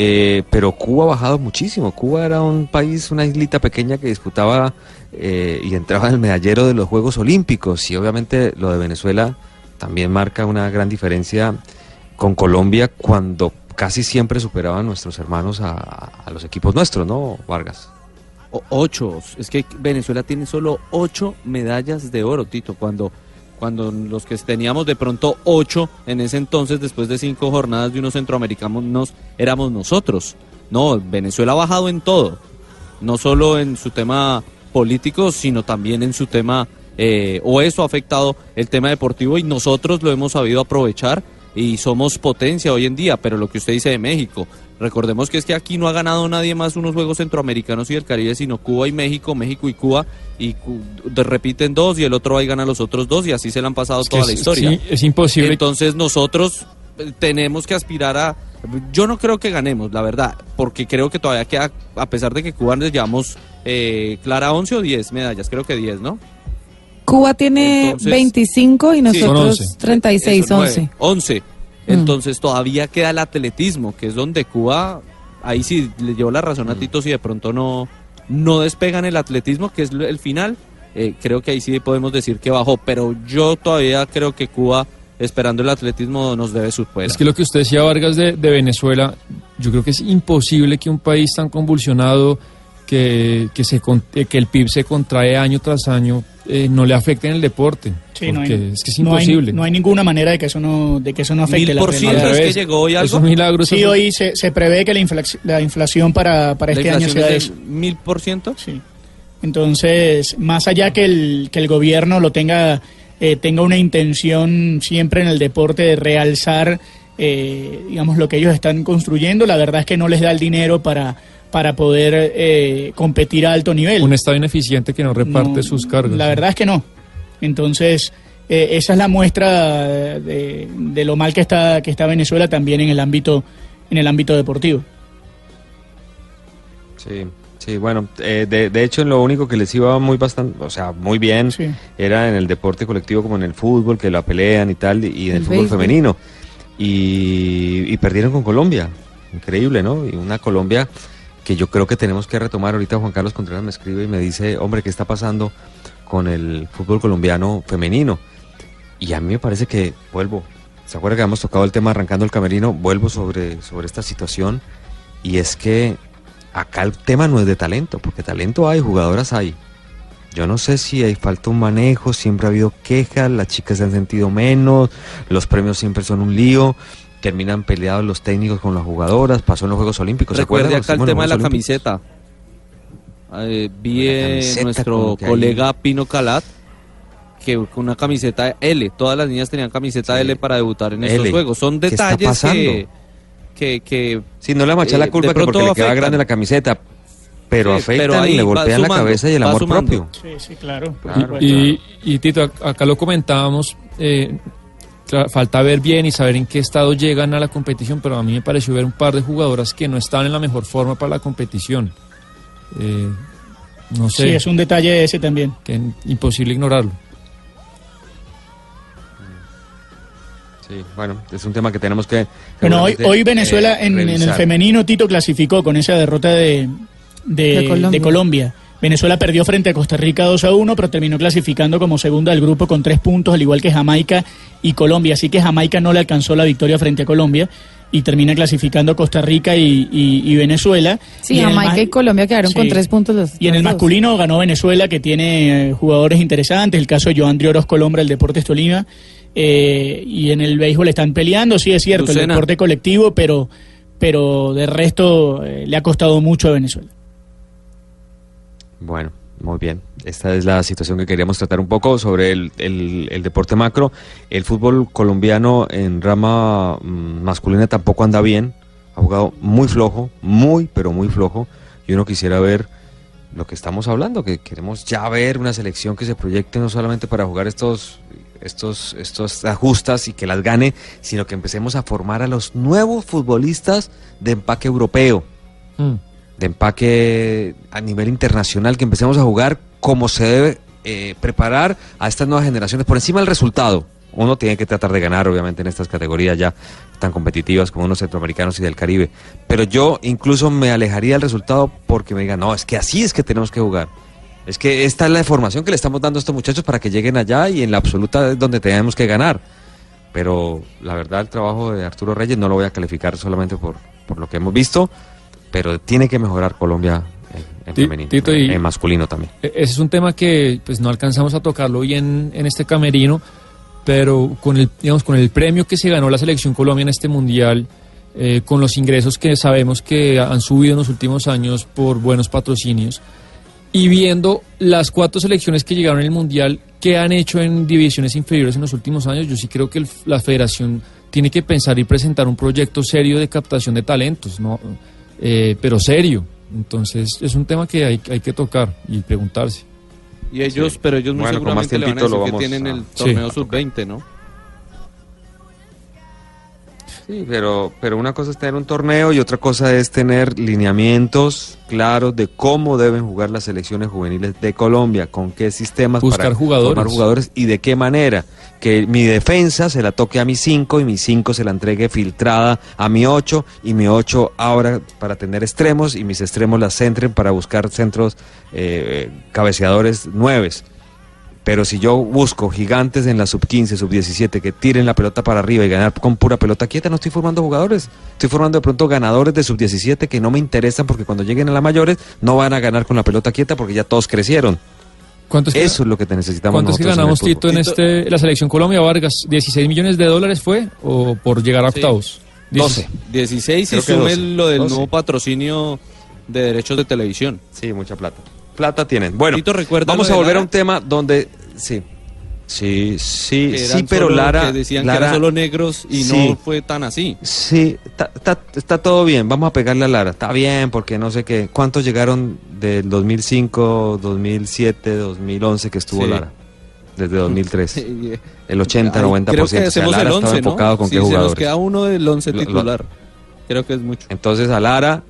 Eh, pero Cuba ha bajado muchísimo. Cuba era un país, una islita pequeña que disputaba eh, y entraba en el medallero de los Juegos Olímpicos. Y obviamente lo de Venezuela también marca una gran diferencia con Colombia cuando casi siempre superaban nuestros hermanos a, los equipos nuestros, ¿no, Vargas? Ocho. Es que Venezuela tiene solo ocho medallas de oro, Tito. Cuando, cuando los que teníamos de pronto ocho en ese entonces, después de cinco jornadas de unos centroamericanos, éramos nosotros. No, Venezuela ha bajado en todo. No solo en su tema político, sino también en su tema, eh, o eso ha afectado el tema deportivo y nosotros lo hemos sabido aprovechar y somos potencia hoy en día, pero lo que usted dice de México, recordemos que es que aquí no ha ganado nadie más unos Juegos Centroamericanos y del Caribe, sino Cuba y México, México y Cuba, y repiten dos y el otro va y gana los otros dos y así se le han pasado toda es- la historia. sí, es imposible. Entonces nosotros eh, tenemos que aspirar a... Yo no creo que ganemos, la verdad, porque creo que todavía queda, a pesar de que Cuba les llevamos eh, clara 11 o 10 medallas, creo que 10, ¿no? Cuba tiene Entonces- 25 y Sí. nosotros Son 11. 36, Eso, nueve. 11. 11. Mm. Entonces todavía queda el atletismo, que es donde Cuba, ahí sí le llevo la razón a Mm. Tito si de pronto no, no despegan el atletismo, que es el final, eh, creo que ahí sí podemos decir que bajó, pero yo todavía creo que Cuba, esperando el atletismo, nos debe superar. Es que lo que usted decía, Vargas, de, de Venezuela, yo creo que es imposible que un país tan convulsionado, que, que, se, con- eh, que el PIB se contrae año tras año, eh, no le afecte en el deporte. Sí, no porque hay, es que es no hay- imposible. No hay, ninguna manera de que eso no, de que eso no afecte ¿Mil la ciento es que llegó hoy algo? Es un milagro. eso Sí, hoy se, se prevé que la, inflac- la inflación para, para ¿La este año inflación sea del mil por ciento? Sí. Entonces, más allá que el, que el gobierno lo tenga, eh, tenga una intención siempre en el deporte de realzar, eh, digamos, lo que ellos están construyendo, la verdad es que no les da el dinero para, para poder eh, competir a alto nivel. Un Estado ineficiente que no reparte No, sus cargos. La verdad es que no. Entonces, eh, esa es la muestra de, de lo mal que está, que está Venezuela también en el ámbito, en el ámbito deportivo. Sí, sí, bueno, eh, de, de hecho lo único que les iba muy bastante, o sea, muy bien, era en el deporte colectivo como en el fútbol, que la pelean y tal, y en el, El fútbol béisbol. femenino. Y, y perdieron con Colombia, increíble, ¿no? Y una Colombia que yo creo que tenemos que retomar. Ahorita Juan Carlos Contreras me escribe y me dice, hombre, ¿qué está pasando con el fútbol colombiano femenino? Y a mí me parece que, vuelvo, ¿se acuerda que habíamos tocado el tema arrancando el camerino? Vuelvo sobre, sobre esta situación y es que acá el tema no es de talento, porque talento hay, jugadoras hay. Yo no sé si hay falta un manejo, siempre ha habido quejas, las chicas se han sentido menos, los premios siempre son un lío, terminan peleados los técnicos con las jugadoras, pasó en los Juegos Olímpicos. ¿se Recuerde acá el tema de la Olímpicos. camiseta. eh, vi camiseta nuestro colega Pino Calat que con una camiseta L, todas las niñas tenían camiseta L para debutar en estos L. juegos. Son ¿Qué está detalles que, que, que Sí, no le vamos a echar eh, la culpa que porque le queda grande la camiseta, pero Sí, afectan pero ahí y le golpean la cabeza y el amor sumando. propio. Sí, sí, claro. Y, y Tito, ac- acá lo comentábamos, eh, falta ver bien y saber en qué estado llegan a la competición, pero a mí me pareció ver un par de jugadoras que no estaban en la mejor forma para la competición. Eh, no sé. Sí, es un detalle ese también. que imposible ignorarlo. Sí, bueno, es un tema que tenemos que. Bueno, hoy, hoy Venezuela eh, en, en el femenino Tito clasificó con esa derrota de, de, De Colombia. de Colombia. Venezuela perdió frente a Costa Rica 2 a 1, pero terminó clasificando como segunda del grupo con tres puntos, al igual que Jamaica y Colombia. Así que Jamaica no le alcanzó la victoria frente a Colombia y termina clasificando Costa Rica y, y- y Venezuela. Sí, Y Jamaica ma- y Colombia quedaron con tres puntos los y en el dos. masculino ganó Venezuela, que tiene eh, jugadores interesantes, el caso de Joandri Orozco Colombra, el Deportes Tolima, eh, y en el béisbol están peleando, sí es cierto, el deporte colectivo, pero, pero de resto eh, le ha costado mucho a Venezuela. Bueno, muy bien. Esta es la situación que queríamos tratar un poco sobre el, el- el deporte macro. El fútbol colombiano en rama mm, masculina tampoco anda bien. Ha jugado muy flojo, muy, pero muy flojo. Y uno quisiera ver lo que estamos hablando, que queremos ya ver una selección que se proyecte no solamente para jugar estos, estos, estos ajustas y que las gane, sino que empecemos a formar a los nuevos futbolistas de empaque europeo de empaque a nivel internacional, que empecemos a jugar como se debe eh, preparar a estas nuevas generaciones, por encima del resultado. Uno tiene que tratar de ganar, obviamente, en estas categorías ya tan competitivas como unos centroamericanos y del Caribe. Pero yo incluso me alejaría del resultado porque me digan, no, es que así es que tenemos que jugar. Es que esta es la formación que le estamos dando a estos muchachos para que lleguen allá y en la absoluta es donde tenemos que ganar. Pero la verdad, el trabajo de Arturo Reyes no lo voy a calificar solamente por, por lo que hemos visto, pero tiene que mejorar Colombia en, en femenino, Tito, y- en masculino también. E- Ese es un tema que pues no alcanzamos a tocarlo hoy en, en este camerino, pero con el, digamos, con el premio que se ganó la selección Colombia en este mundial, eh, con los ingresos que sabemos que han subido en los últimos años por buenos patrocinios, y viendo las cuatro selecciones que llegaron al mundial, que han hecho en divisiones inferiores en los últimos años, yo sí creo que el- la federación tiene que pensar y presentar un proyecto serio de captación de talentos, ¿no? Eh, pero serio. Entonces es un tema que hay, hay que tocar y preguntarse. Y ellos, pero ellos muy Bueno, con más seguramente le van a decir que tienen a- el Sí. torneo sub-20, ¿no? Sí, pero, pero una cosa es tener un torneo y otra cosa es tener lineamientos claros de cómo deben jugar las selecciones juveniles de Colombia, con qué sistemas Buscar para jugadores. formar jugadores y de qué manera. Que mi defensa se la toque a mi 5 y mi 5 se la entregue filtrada a mi 8 y mi 8 ahora para tener extremos y mis extremos las centren para buscar centros eh, cabeceadores nueves. Pero si yo busco gigantes en la sub 15, sub 17 que tiren la pelota para arriba y ganar con pura pelota quieta, no estoy formando jugadores. Estoy formando de pronto ganadores de sub 17 que no me interesan porque cuando lleguen a las mayores no van a ganar con la pelota quieta porque ya todos crecieron. ¿Cuánto es que- Eso es lo que te necesitamos ¿Cuánto es que en ganamos. Tito, en este, la selección Colombia Vargas? ¿16 millones de dólares fue? ¿O por llegar a Sí. octavos? 12. 16 Creo y sume 12. lo del 12. nuevo patrocinio de derechos de televisión. Sí, mucha plata. Plata tienen. Bueno, Tito, ¿recuerda vamos a volver a un tema donde... Sí, sí, sí, Que sí, pero solo- Lara... que decían que eran solo negros y Sí. no fue tan así. Sí, está, está- está todo bien, vamos a pegarle a Lara, está bien, porque no sé qué, ¿cuántos llegaron del 2005, 2007, 2011 que estuvo Sí. Lara? Desde 2003. Sí, eh. El 80, Ay, 90%. Creo que o sea, Lara el estaba 11, ¿no? enfocado con Sí, qué se nos jugadores. queda uno del 11 Lo- lo- titular. Creo que es mucho. Entonces a Lara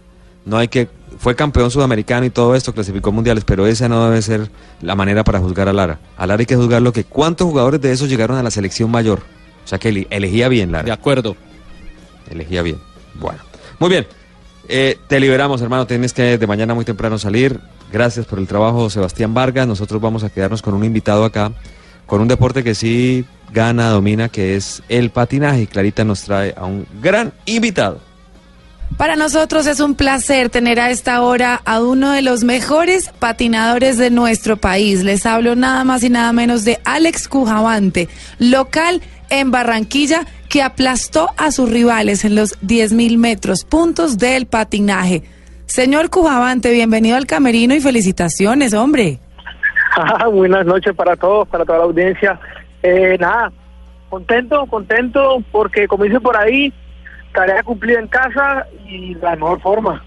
no hay que fue campeón sudamericano y todo esto, clasificó mundiales, pero esa no debe ser la manera para juzgar a Lara. A Lara hay que juzgarlo que cuántos jugadores de esos llegaron a la selección mayor. O sea que elegía bien Lara. De acuerdo. Elegía bien. Bueno, muy bien. Eh, te liberamos, hermano. Tienes que de mañana muy temprano salir. Gracias por el trabajo, Sebastián Vargas. Nosotros vamos a quedarnos con un invitado acá, con un deporte que sí gana, domina, que es el patinaje. Y Clarita nos trae a un gran invitado. Para nosotros es un placer tener a esta hora a uno de los mejores patinadores de nuestro país. Les hablo nada más y nada menos de Alex Cujavante, local en Barranquilla, que aplastó a sus rivales en los 10.000 metros, puntos del patinaje. Señor Cujavante, bienvenido al Camerino y felicitaciones, hombre. Buenas noches para todos, para toda la audiencia. Eh, nada, contento, contento, porque como dice por ahí, tarea cumplida en casa y la mejor forma.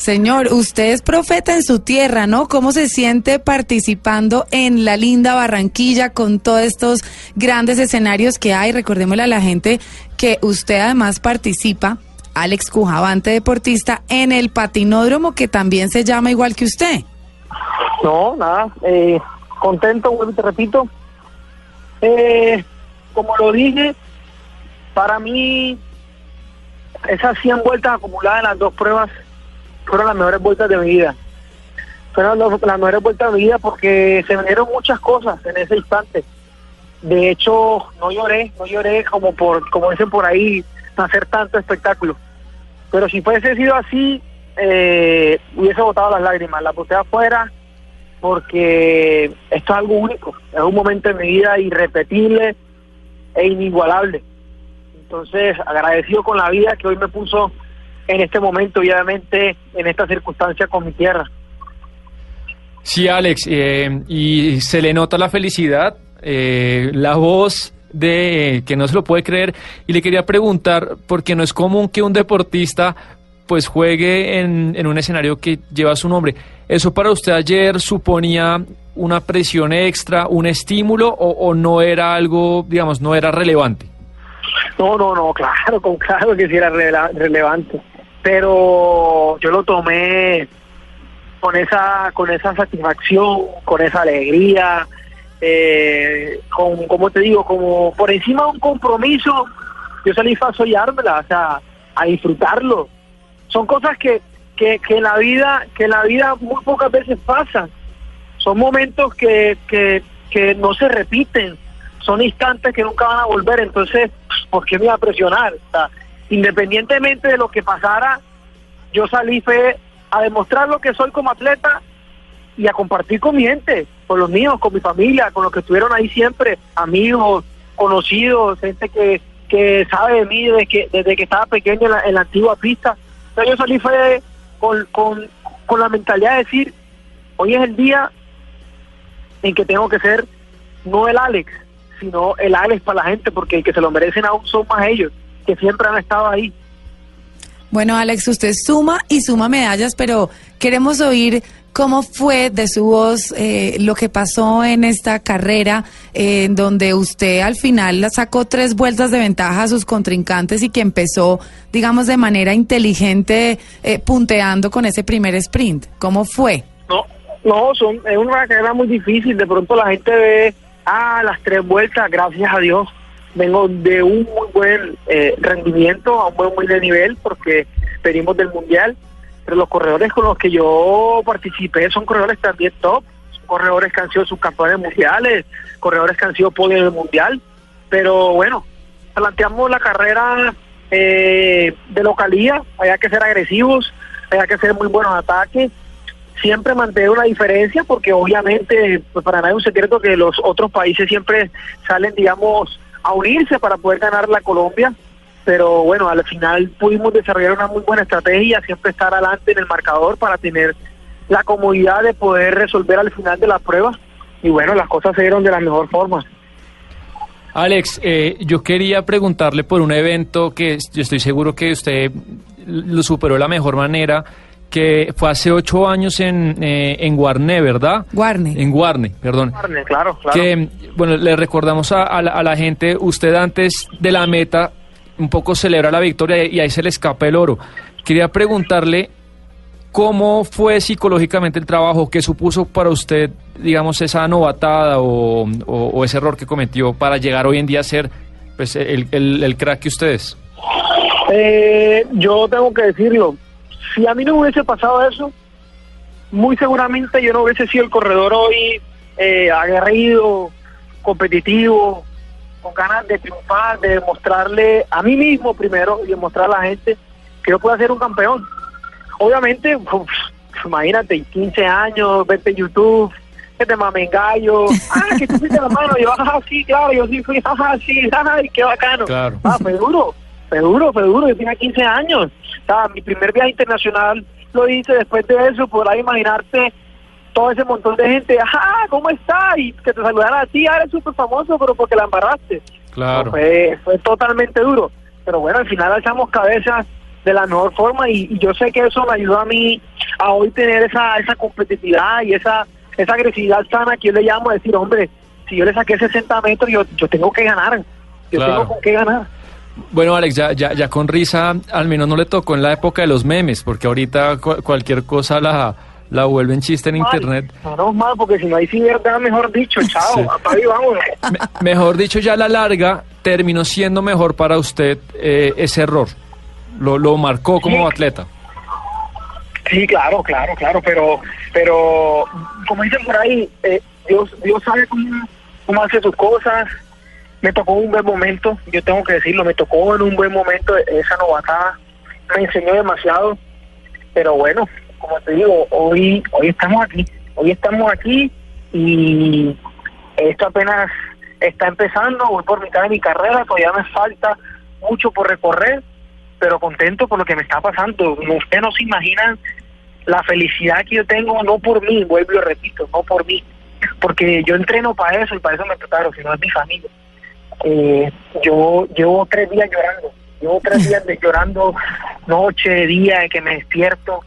Señor, usted es profeta en su tierra, ¿no? ¿Cómo se siente participando en la linda Barranquilla con todos estos grandes escenarios que hay? Recordémosle a la gente que usted además participa, Alex Cujavante, deportista, en el patinódromo que también se llama igual que usted. No, nada, eh, contento, vuelvo y te repito. Eh, como lo dije, para mí esas 100 vueltas acumuladas en las dos pruebas fueron las mejores vueltas de mi vida. Fueron los- las mejores vueltas de mi vida porque se me dieron muchas cosas en ese instante. De hecho, no lloré, no lloré como por, como dicen por ahí, hacer tanto espectáculo. Pero si fuese sido así, eh, hubiese botado las lágrimas, las boté afuera, porque esto es algo único, es un momento en mi vida irrepetible e inigualable. Entonces, agradecido con la vida que hoy me puso en este momento y obviamente en esta circunstancia con mi tierra. Sí, Alex, eh, y se le nota la felicidad, eh, la voz de que no se lo puede creer. Y le quería preguntar, porque no es común que un deportista pues juegue en, un escenario que lleva su nombre. ¿Eso para usted ayer suponía una presión extra, un estímulo o no era algo, digamos, no era relevante? No, no, no, claro, con claro que sí era relevante, pero yo lo tomé con esa, con esa satisfacción, con esa alegría, eh, con, como te digo, como por encima de un compromiso, yo salí a soñármela, o sea, a disfrutarlo. Son cosas que, que, que la vida, que la vida muy pocas veces pasan. Son momentos que, que, que no se repiten, son instantes que nunca van a volver, entonces, ¿por qué me iba a presionar? O sea, independientemente de lo que pasara, yo salí fe a demostrar lo que soy como atleta y a compartir con mi gente, con los míos, con mi familia, con los que estuvieron ahí siempre, amigos, conocidos, gente que, que sabe de mí desde que, desde que estaba pequeño en la, en la antigua pista. Entonces yo salí fue con, con, con la mentalidad de decir, hoy es el día en que tengo que ser no el Alex, sino el Alex para la gente, porque el que se lo merecen aún son más ellos, que siempre han estado ahí. Bueno, Alex, usted suma y suma medallas, pero queremos oír cómo fue de su voz eh, lo que pasó en esta carrera, eh, en donde usted al final sacó tres vueltas de ventaja a sus contrincantes y que empezó, digamos, de manera inteligente, eh, punteando con ese primer sprint. ¿Cómo fue? No, no, son, es una carrera muy difícil. De pronto la gente ve, ah, las tres vueltas, gracias a Dios. Vengo de un muy buen eh, rendimiento, a un buen muy de nivel, porque venimos del Mundial. Pero los corredores con los que yo participé son corredores también top. Son corredores que han sido subcampeones mundiales, corredores que han sido podio del Mundial. Pero bueno, planteamos la carrera eh, de localía, había que ser agresivos, había que ser muy buenos ataques siempre mantener una diferencia porque obviamente pues para nadie es un secreto que los otros países siempre salen digamos a unirse para poder ganar la Colombia. Pero bueno al final pudimos desarrollar una muy buena estrategia siempre estar adelante en el marcador para tener la comodidad de poder resolver al final de la prueba. Y bueno las cosas se dieron de la mejor forma. Alex, eh, yo quería preguntarle por un evento que yo estoy seguro que usted lo superó de la mejor manera, que fue hace ocho años en, eh, en Guarné, ¿verdad? Guarne. En Guarne, perdón. claro claro Que, bueno, le recordamos a, a la, a la gente, usted antes de la meta un poco celebra la victoria y ahí se le escapa el oro. Quería preguntarle cómo fue psicológicamente el trabajo, qué supuso para usted, digamos, esa novatada o, o- o ese error que cometió para llegar hoy en día a ser pues, el, el- el crack que ustedes. Eh, yo tengo que decirlo, si a mí no hubiese pasado eso, muy seguramente yo no hubiese sido el corredor hoy eh, aguerrido, competitivo, con ganas de triunfar, de demostrarle a mí mismo primero y demostrar a la gente que yo puedo ser un campeón. Obviamente, imagínate, 15 años, vete en YouTube, que te mamen gallo, ah, que tú fuiste la mano, yo, ah, sí, claro, yo sí fui, ah, sí, ay, qué bacano. Claro. Ah, fue duro, fue duro, fue duro, yo tenía 15 años. Mi primer viaje internacional lo hice después de eso, podrás imaginarte todo ese montón de gente, ajá, ¿cómo está? Y que te saludaran a ti, ah, eres súper famoso, pero porque la embarraste. Claro. Fue, fue totalmente duro. Pero bueno, al final alzamos cabezas de la mejor forma y, y yo sé que eso me ayudó a mí a hoy tener esa, esa competitividad y esa, esa agresividad sana que yo le llamo a decir, hombre, si yo le saqué 60 metros, yo, yo tengo que ganar. Yo Claro. tengo con qué ganar. Bueno, Alex, ya, ya, ya con risa, al menos no le tocó en la época de los memes, porque ahorita cu- cualquier cosa la, la vuelven chiste en internet. Menos mal, porque si no hay sí verdad, mejor dicho, chao, Sí. y vámonos. Mejor dicho, ya a la larga terminó siendo mejor para usted eh, ese error. Lo, lo marcó como atleta. Sí, claro, claro, claro, pero, pero como dicen por ahí, eh, Dios, Dios sabe cómo, cómo hace sus cosas. Me tocó un buen momento, yo tengo que decirlo, me tocó en un buen momento esa novatada, me enseñó demasiado, pero bueno, como te digo, hoy, hoy estamos aquí, hoy estamos aquí y esto apenas está empezando, voy por mitad de mi carrera, todavía me falta mucho por recorrer, pero contento por lo que me está pasando. Ustedes no se imaginan la felicidad que yo tengo, no por mí, vuelvo y repito, no por mí, porque yo entreno para eso y para eso me preparo, sino es mi familia. Eh, yo llevo tres días llorando, llevo tres días de llorando noche, día, de que me despierto,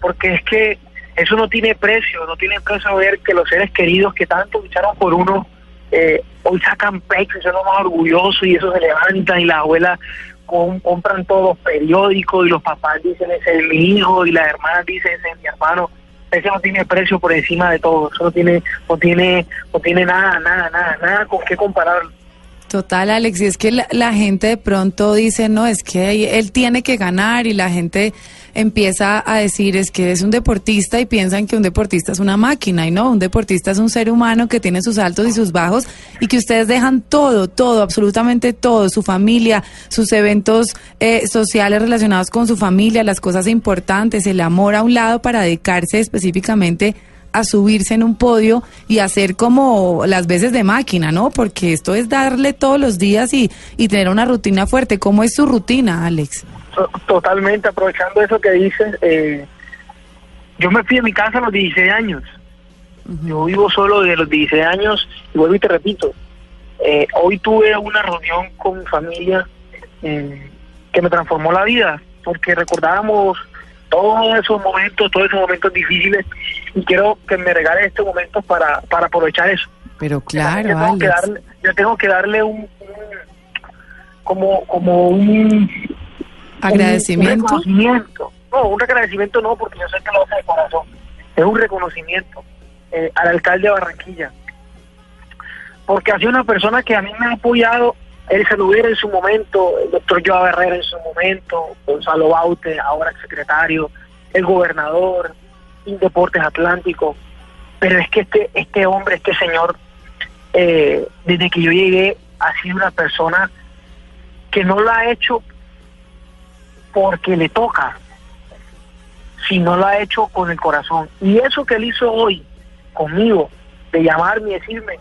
porque es que eso no tiene precio, no tiene precio ver que los seres queridos que tanto lucharon por uno, eh, hoy sacan pecho, son los más orgullosos y eso se levantan y la abuela com- compran todos los periódicos y los papás dicen ese es mi hijo y las hermanas dicen ese es mi hermano. Eso no tiene precio por encima de todo, eso no tiene, no tiene, no tiene nada, nada, nada, nada con qué compararlo. Total, Alex, y es que la, la gente de pronto dice, no, es que él tiene que ganar y la gente empieza a decir, es que es un deportista y piensan que un deportista es una máquina y no, un deportista es un ser humano que tiene sus altos y sus bajos y que ustedes dejan todo, todo, absolutamente todo, su familia, sus eventos eh, sociales relacionados con su familia, las cosas importantes, el amor a un lado para dedicarse específicamente a subirse en un podio y hacer como las veces de máquina, ¿no? Porque esto es darle todos los días y, y tener una rutina fuerte. ¿Cómo es su rutina, Alex? To- Totalmente, aprovechando eso que dices, eh, yo me fui de mi casa a los 16 años. Yo vivo solo desde los 16 años y vuelvo y te repito, eh, hoy tuve una reunión con mi familia eh, que me transformó la vida, porque recordábamos todos esos momentos, todos esos momentos difíciles y quiero que me regale estos momentos para, para aprovechar eso. Pero yo claro, que darle, yo tengo que darle un, un- como como un Agradecimiento. un, reconocimiento no un agradecimiento no porque yo sé que lo hace de corazón es un reconocimiento eh, al alcalde de Barranquilla porque ha sido una persona que a mí me ha apoyado lo hubiera en su momento el doctor Joao Herrera en su momento Gonzalo Baute ahora secretario el gobernador Indeportes Atlántico pero es que este este hombre este señor eh, desde que yo llegué ha sido una persona que no lo ha hecho porque le toca, sino lo ha hecho con el corazón. Y eso que él hizo hoy conmigo, de llamarme y decirme,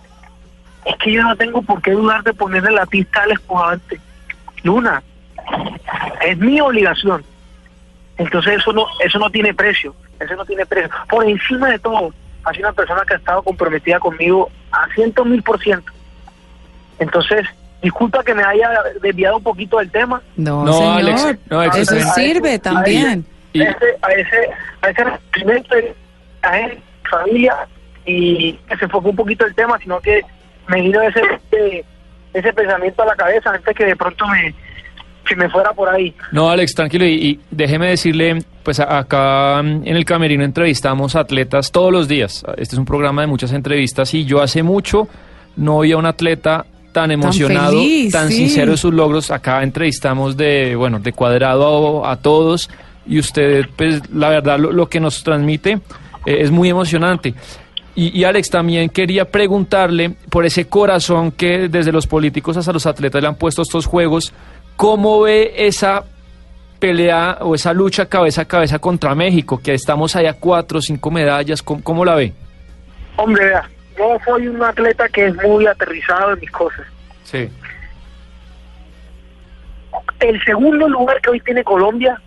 es que yo no tengo por qué dudar de ponerle la pista al espujante. Luna, es mi obligación. Entonces eso no, eso no tiene precio, eso no tiene precio. Por encima de todo, ha sido una persona que ha estado comprometida conmigo a ciento mil por ciento. Entonces, disculpa que me haya desviado un poquito del tema. No, No, señor. Alex, no, Eso sirve también. A ese, a ese, a ese reconocimiento de a él, familia, y que se enfocó un poquito el tema, sino que me vino ese, ese, ese pensamiento a la cabeza antes que de pronto me, que me fuera por ahí. No, Alex, tranquilo. Y, y déjeme decirle, pues acá en el Camerino entrevistamos atletas todos los días. Este es un programa de muchas entrevistas y yo hace mucho no oía a un atleta tan emocionado, feliz, tan sí. sincero de sus logros. Acá entrevistamos de, bueno, de cuadrado a, a todos y usted, pues la verdad, lo, lo que nos transmite eh, es muy emocionante. Y, y Alex, también quería preguntarle por ese corazón que desde los políticos hasta los atletas le han puesto estos juegos, ¿cómo ve esa pelea o esa lucha cabeza a cabeza contra México? Que estamos allá cuatro o cinco medallas, ¿cómo, cómo la ve? Hombre, vea, yo soy un atleta que es muy aterrizado en mis cosas. Sí. El segundo lugar que hoy tiene Colombia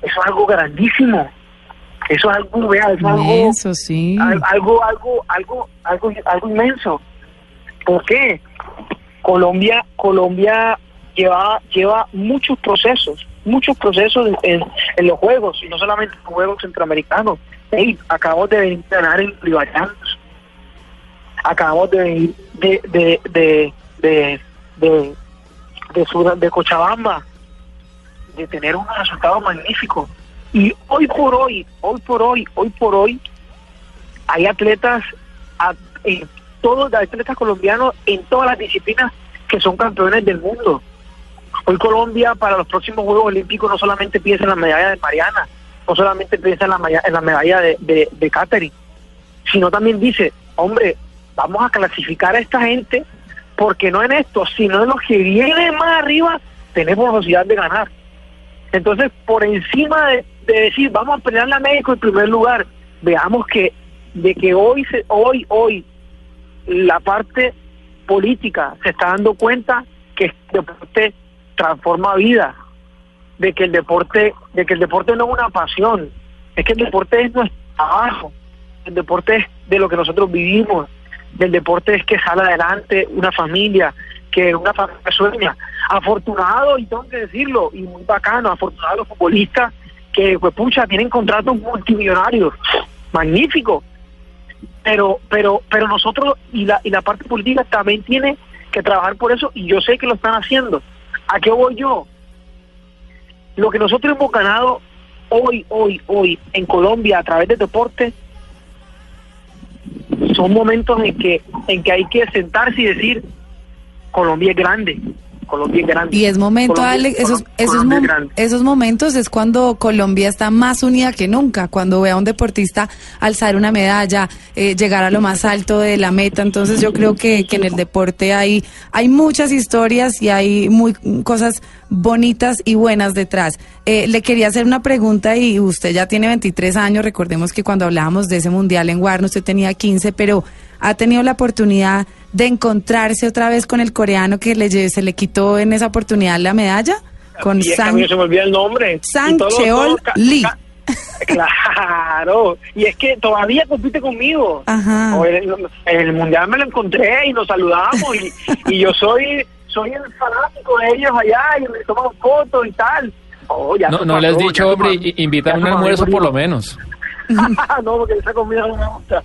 es algo grandísimo. Eso es algo real, es algo, Inmenso, sí. al- algo, algo, algo, algo, algo inmenso. ¿Por qué? Colombia, Colombia lleva, lleva muchos procesos, muchos procesos en, en- los juegos, y no solamente en los juegos centroamericanos. Hey, acabamos de venir a ganar en Riballanos. Acabamos de venir de, de, de, de, de, de, de Cochabamba, de tener un resultado magnífico. Y hoy por hoy, hoy por hoy, hoy por hoy, hay atletas, a- en todos los atletas colombianos en todas las disciplinas que son campeones del mundo. Hoy Colombia para los próximos Juegos Olímpicos no solamente piensa en la medalla de Mariana, no solamente piensa en la, malla- en la medalla de, de, de sino también dice, hombre, vamos a clasificar a esta gente porque no en esto, sino en los que vienen más arriba, tenemos posibilidad de ganar. Entonces, por encima de, de decir, vamos a pelear a México en primer lugar, veamos que de que hoy, se, hoy, hoy, la parte política se está dando cuenta que el deporte transforma vida, de que el deporte, de que el deporte no es una pasión, es que el deporte es nuestro trabajo, el deporte es de lo que nosotros vivimos, del deporte es que sale adelante una familia, que una familia sueña. Afortunado, y tengo que decirlo, y muy bacano, afortunado los futbolistas que, pues pucha, tienen contratos multimillonarios, magnífico. Pero, pero, pero nosotros y la, y la parte política también tiene que trabajar por eso, y yo sé que lo están haciendo. ¿A qué voy yo? Lo que nosotros hemos ganado hoy, hoy, hoy en Colombia a través del deporte son momentos en que en que hay que sentarse y decir Colombia es grande, Colombia es grande. Y es momento, Colombia- Alex, esos, esos, mom- esos momentos es cuando Colombia está más unida que nunca, cuando ve a un deportista alzar una medalla, eh, llegar a lo más alto de la meta. Entonces yo creo que, que en el deporte hay, hay muchas historias y hay muy cosas bonitas y buenas detrás. Eh, le quería hacer una pregunta y usted ya tiene 23 años, recordemos que cuando hablábamos de ese mundial en Warner usted tenía 15, pero ha tenido la oportunidad de encontrarse otra vez con el coreano que le, se le quitó en esa oportunidad la medalla, con y Sang, se me olvida el nombre. Sang todo- Cheol todo Lee. Claro, y es que todavía compite conmigo. Ajá. En, el, en el mundial me lo encontré y nos saludamos y, y yo soy soy el fanático de ellos allá y me toman fotos y tal. Oh, ya No, no le has dicho, hombre, invitar un almuerzo por lo menos. no, porque esa comida no me gusta.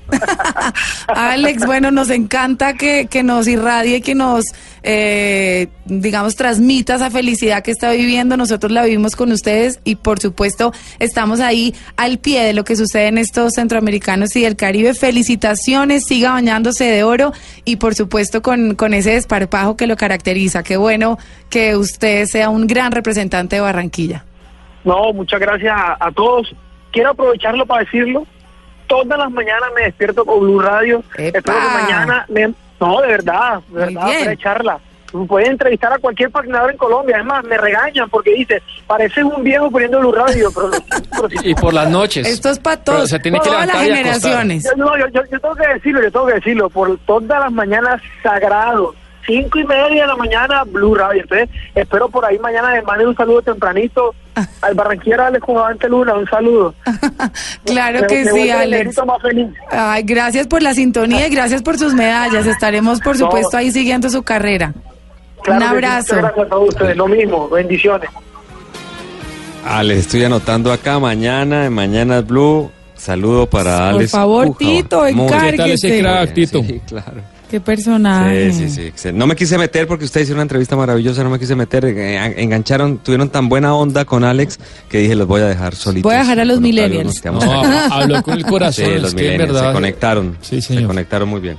Alex, bueno, nos encanta que, que nos irradie, que nos, eh, digamos, transmita esa felicidad que está viviendo. Nosotros la vivimos con ustedes y, por supuesto, estamos ahí al pie de lo que sucede en estos centroamericanos y del Caribe. Felicitaciones, siga bañándose de oro y, por supuesto, con, con ese desparpajo que lo caracteriza. Qué bueno que usted sea un gran representante de Barranquilla. No, muchas gracias a, a todos quiero aprovecharlo para decirlo. Todas las mañanas me despierto con Blue Radio. ¡Epa! Espero que mañana me... No, de verdad, de verdad, para echarla. Entrevistar a cualquier patinador en Colombia. Es más, me regañan porque dice, pareces un viejo poniendo Blue Radio. Pero, y por las noches. Esto es para todos. Se tiene todas que las generaciones. Yo, no, yo, yo, yo tengo que decirlo, yo tengo que decirlo. Por todas las mañanas sagrados Cinco y media de la mañana, Blue Radio. Entonces, espero por ahí mañana les manden un saludo tempranito al Barranquiera Alex Jugante Luna. Un saludo. claro que sí, me Alex. Más feliz. Ay, gracias por la sintonía y gracias por sus medallas. Estaremos, por supuesto, ahí siguiendo su carrera. Un abrazo. Gracias a ustedes. Lo mismo. Bendiciones. Ah, estoy anotando acá mañana, en Mañanas Blue. Saludo para Alex. Por favor, Pujaban. Tito, encárguese. Tito? Sí, claro. Qué personaje. Sí, sí, sí. No me quise meter porque ustedes hicieron una entrevista maravillosa, no me quise meter. eh, engancharon, tuvieron tan buena onda con Alex que dije, los voy a dejar solitos. Voy a dejar a los Octavio, millennials. No, habló con el corazón, Sí, es los millennials verdad- se conectaron. Sí, Se señor. conectaron muy bien.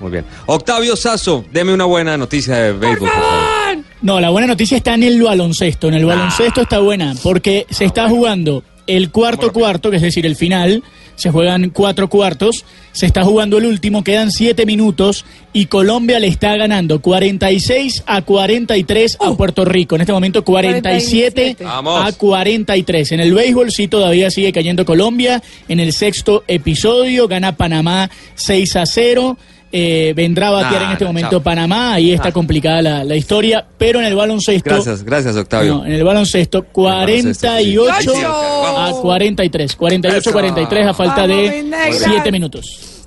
Muy bien. Octavio Sazo, deme una buena noticia de béisbol, por favor. No, la buena noticia está en el baloncesto. En el baloncesto está buena porque se está jugando el cuarto cuarto, que es decir, el final. Se juegan cuatro cuartos. Se está jugando el último, quedan siete minutos y Colombia le está ganando 46 a 43 a Puerto Rico. En este momento 47 Vamos. a 43. En el béisbol sí todavía sigue cayendo Colombia. En el sexto episodio gana Panamá 6 a 0. Eh, vendrá a batear Nah, en este momento chao. Panamá, ahí está complicada la, la historia, pero en el baloncesto... Gracias, gracias, Octavio. No, en el baloncesto, 48 a 43. 48-43 a falta Vamos, de mis negras. 7 minutos.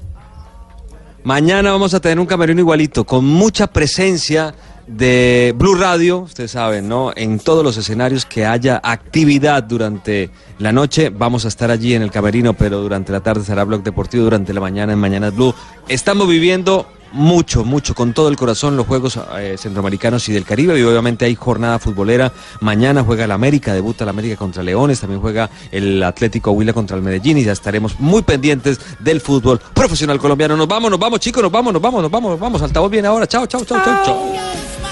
Mañana vamos a tener un camerino igualito, con mucha presencia de Blue Radio, ustedes saben, ¿no? En todos los escenarios que haya actividad durante la noche, vamos a estar allí en el camerino, pero durante la tarde será Blog Deportivo, durante la mañana en Mañana Blue. Estamos viviendo mucho, mucho, con todo el corazón los Juegos eh, Centroamericanos y del Caribe, y obviamente hay jornada futbolera. Mañana juega el América, debuta el América contra Leones, también juega el Atlético Huila contra el Medellín, y ya estaremos muy pendientes del fútbol profesional colombiano. Nos vamos, nos vamos, chicos, nos vamos, nos vamos, nos vamos, nos vamos. Altavoz viene ahora. Chao, chao, chao, chao, chao.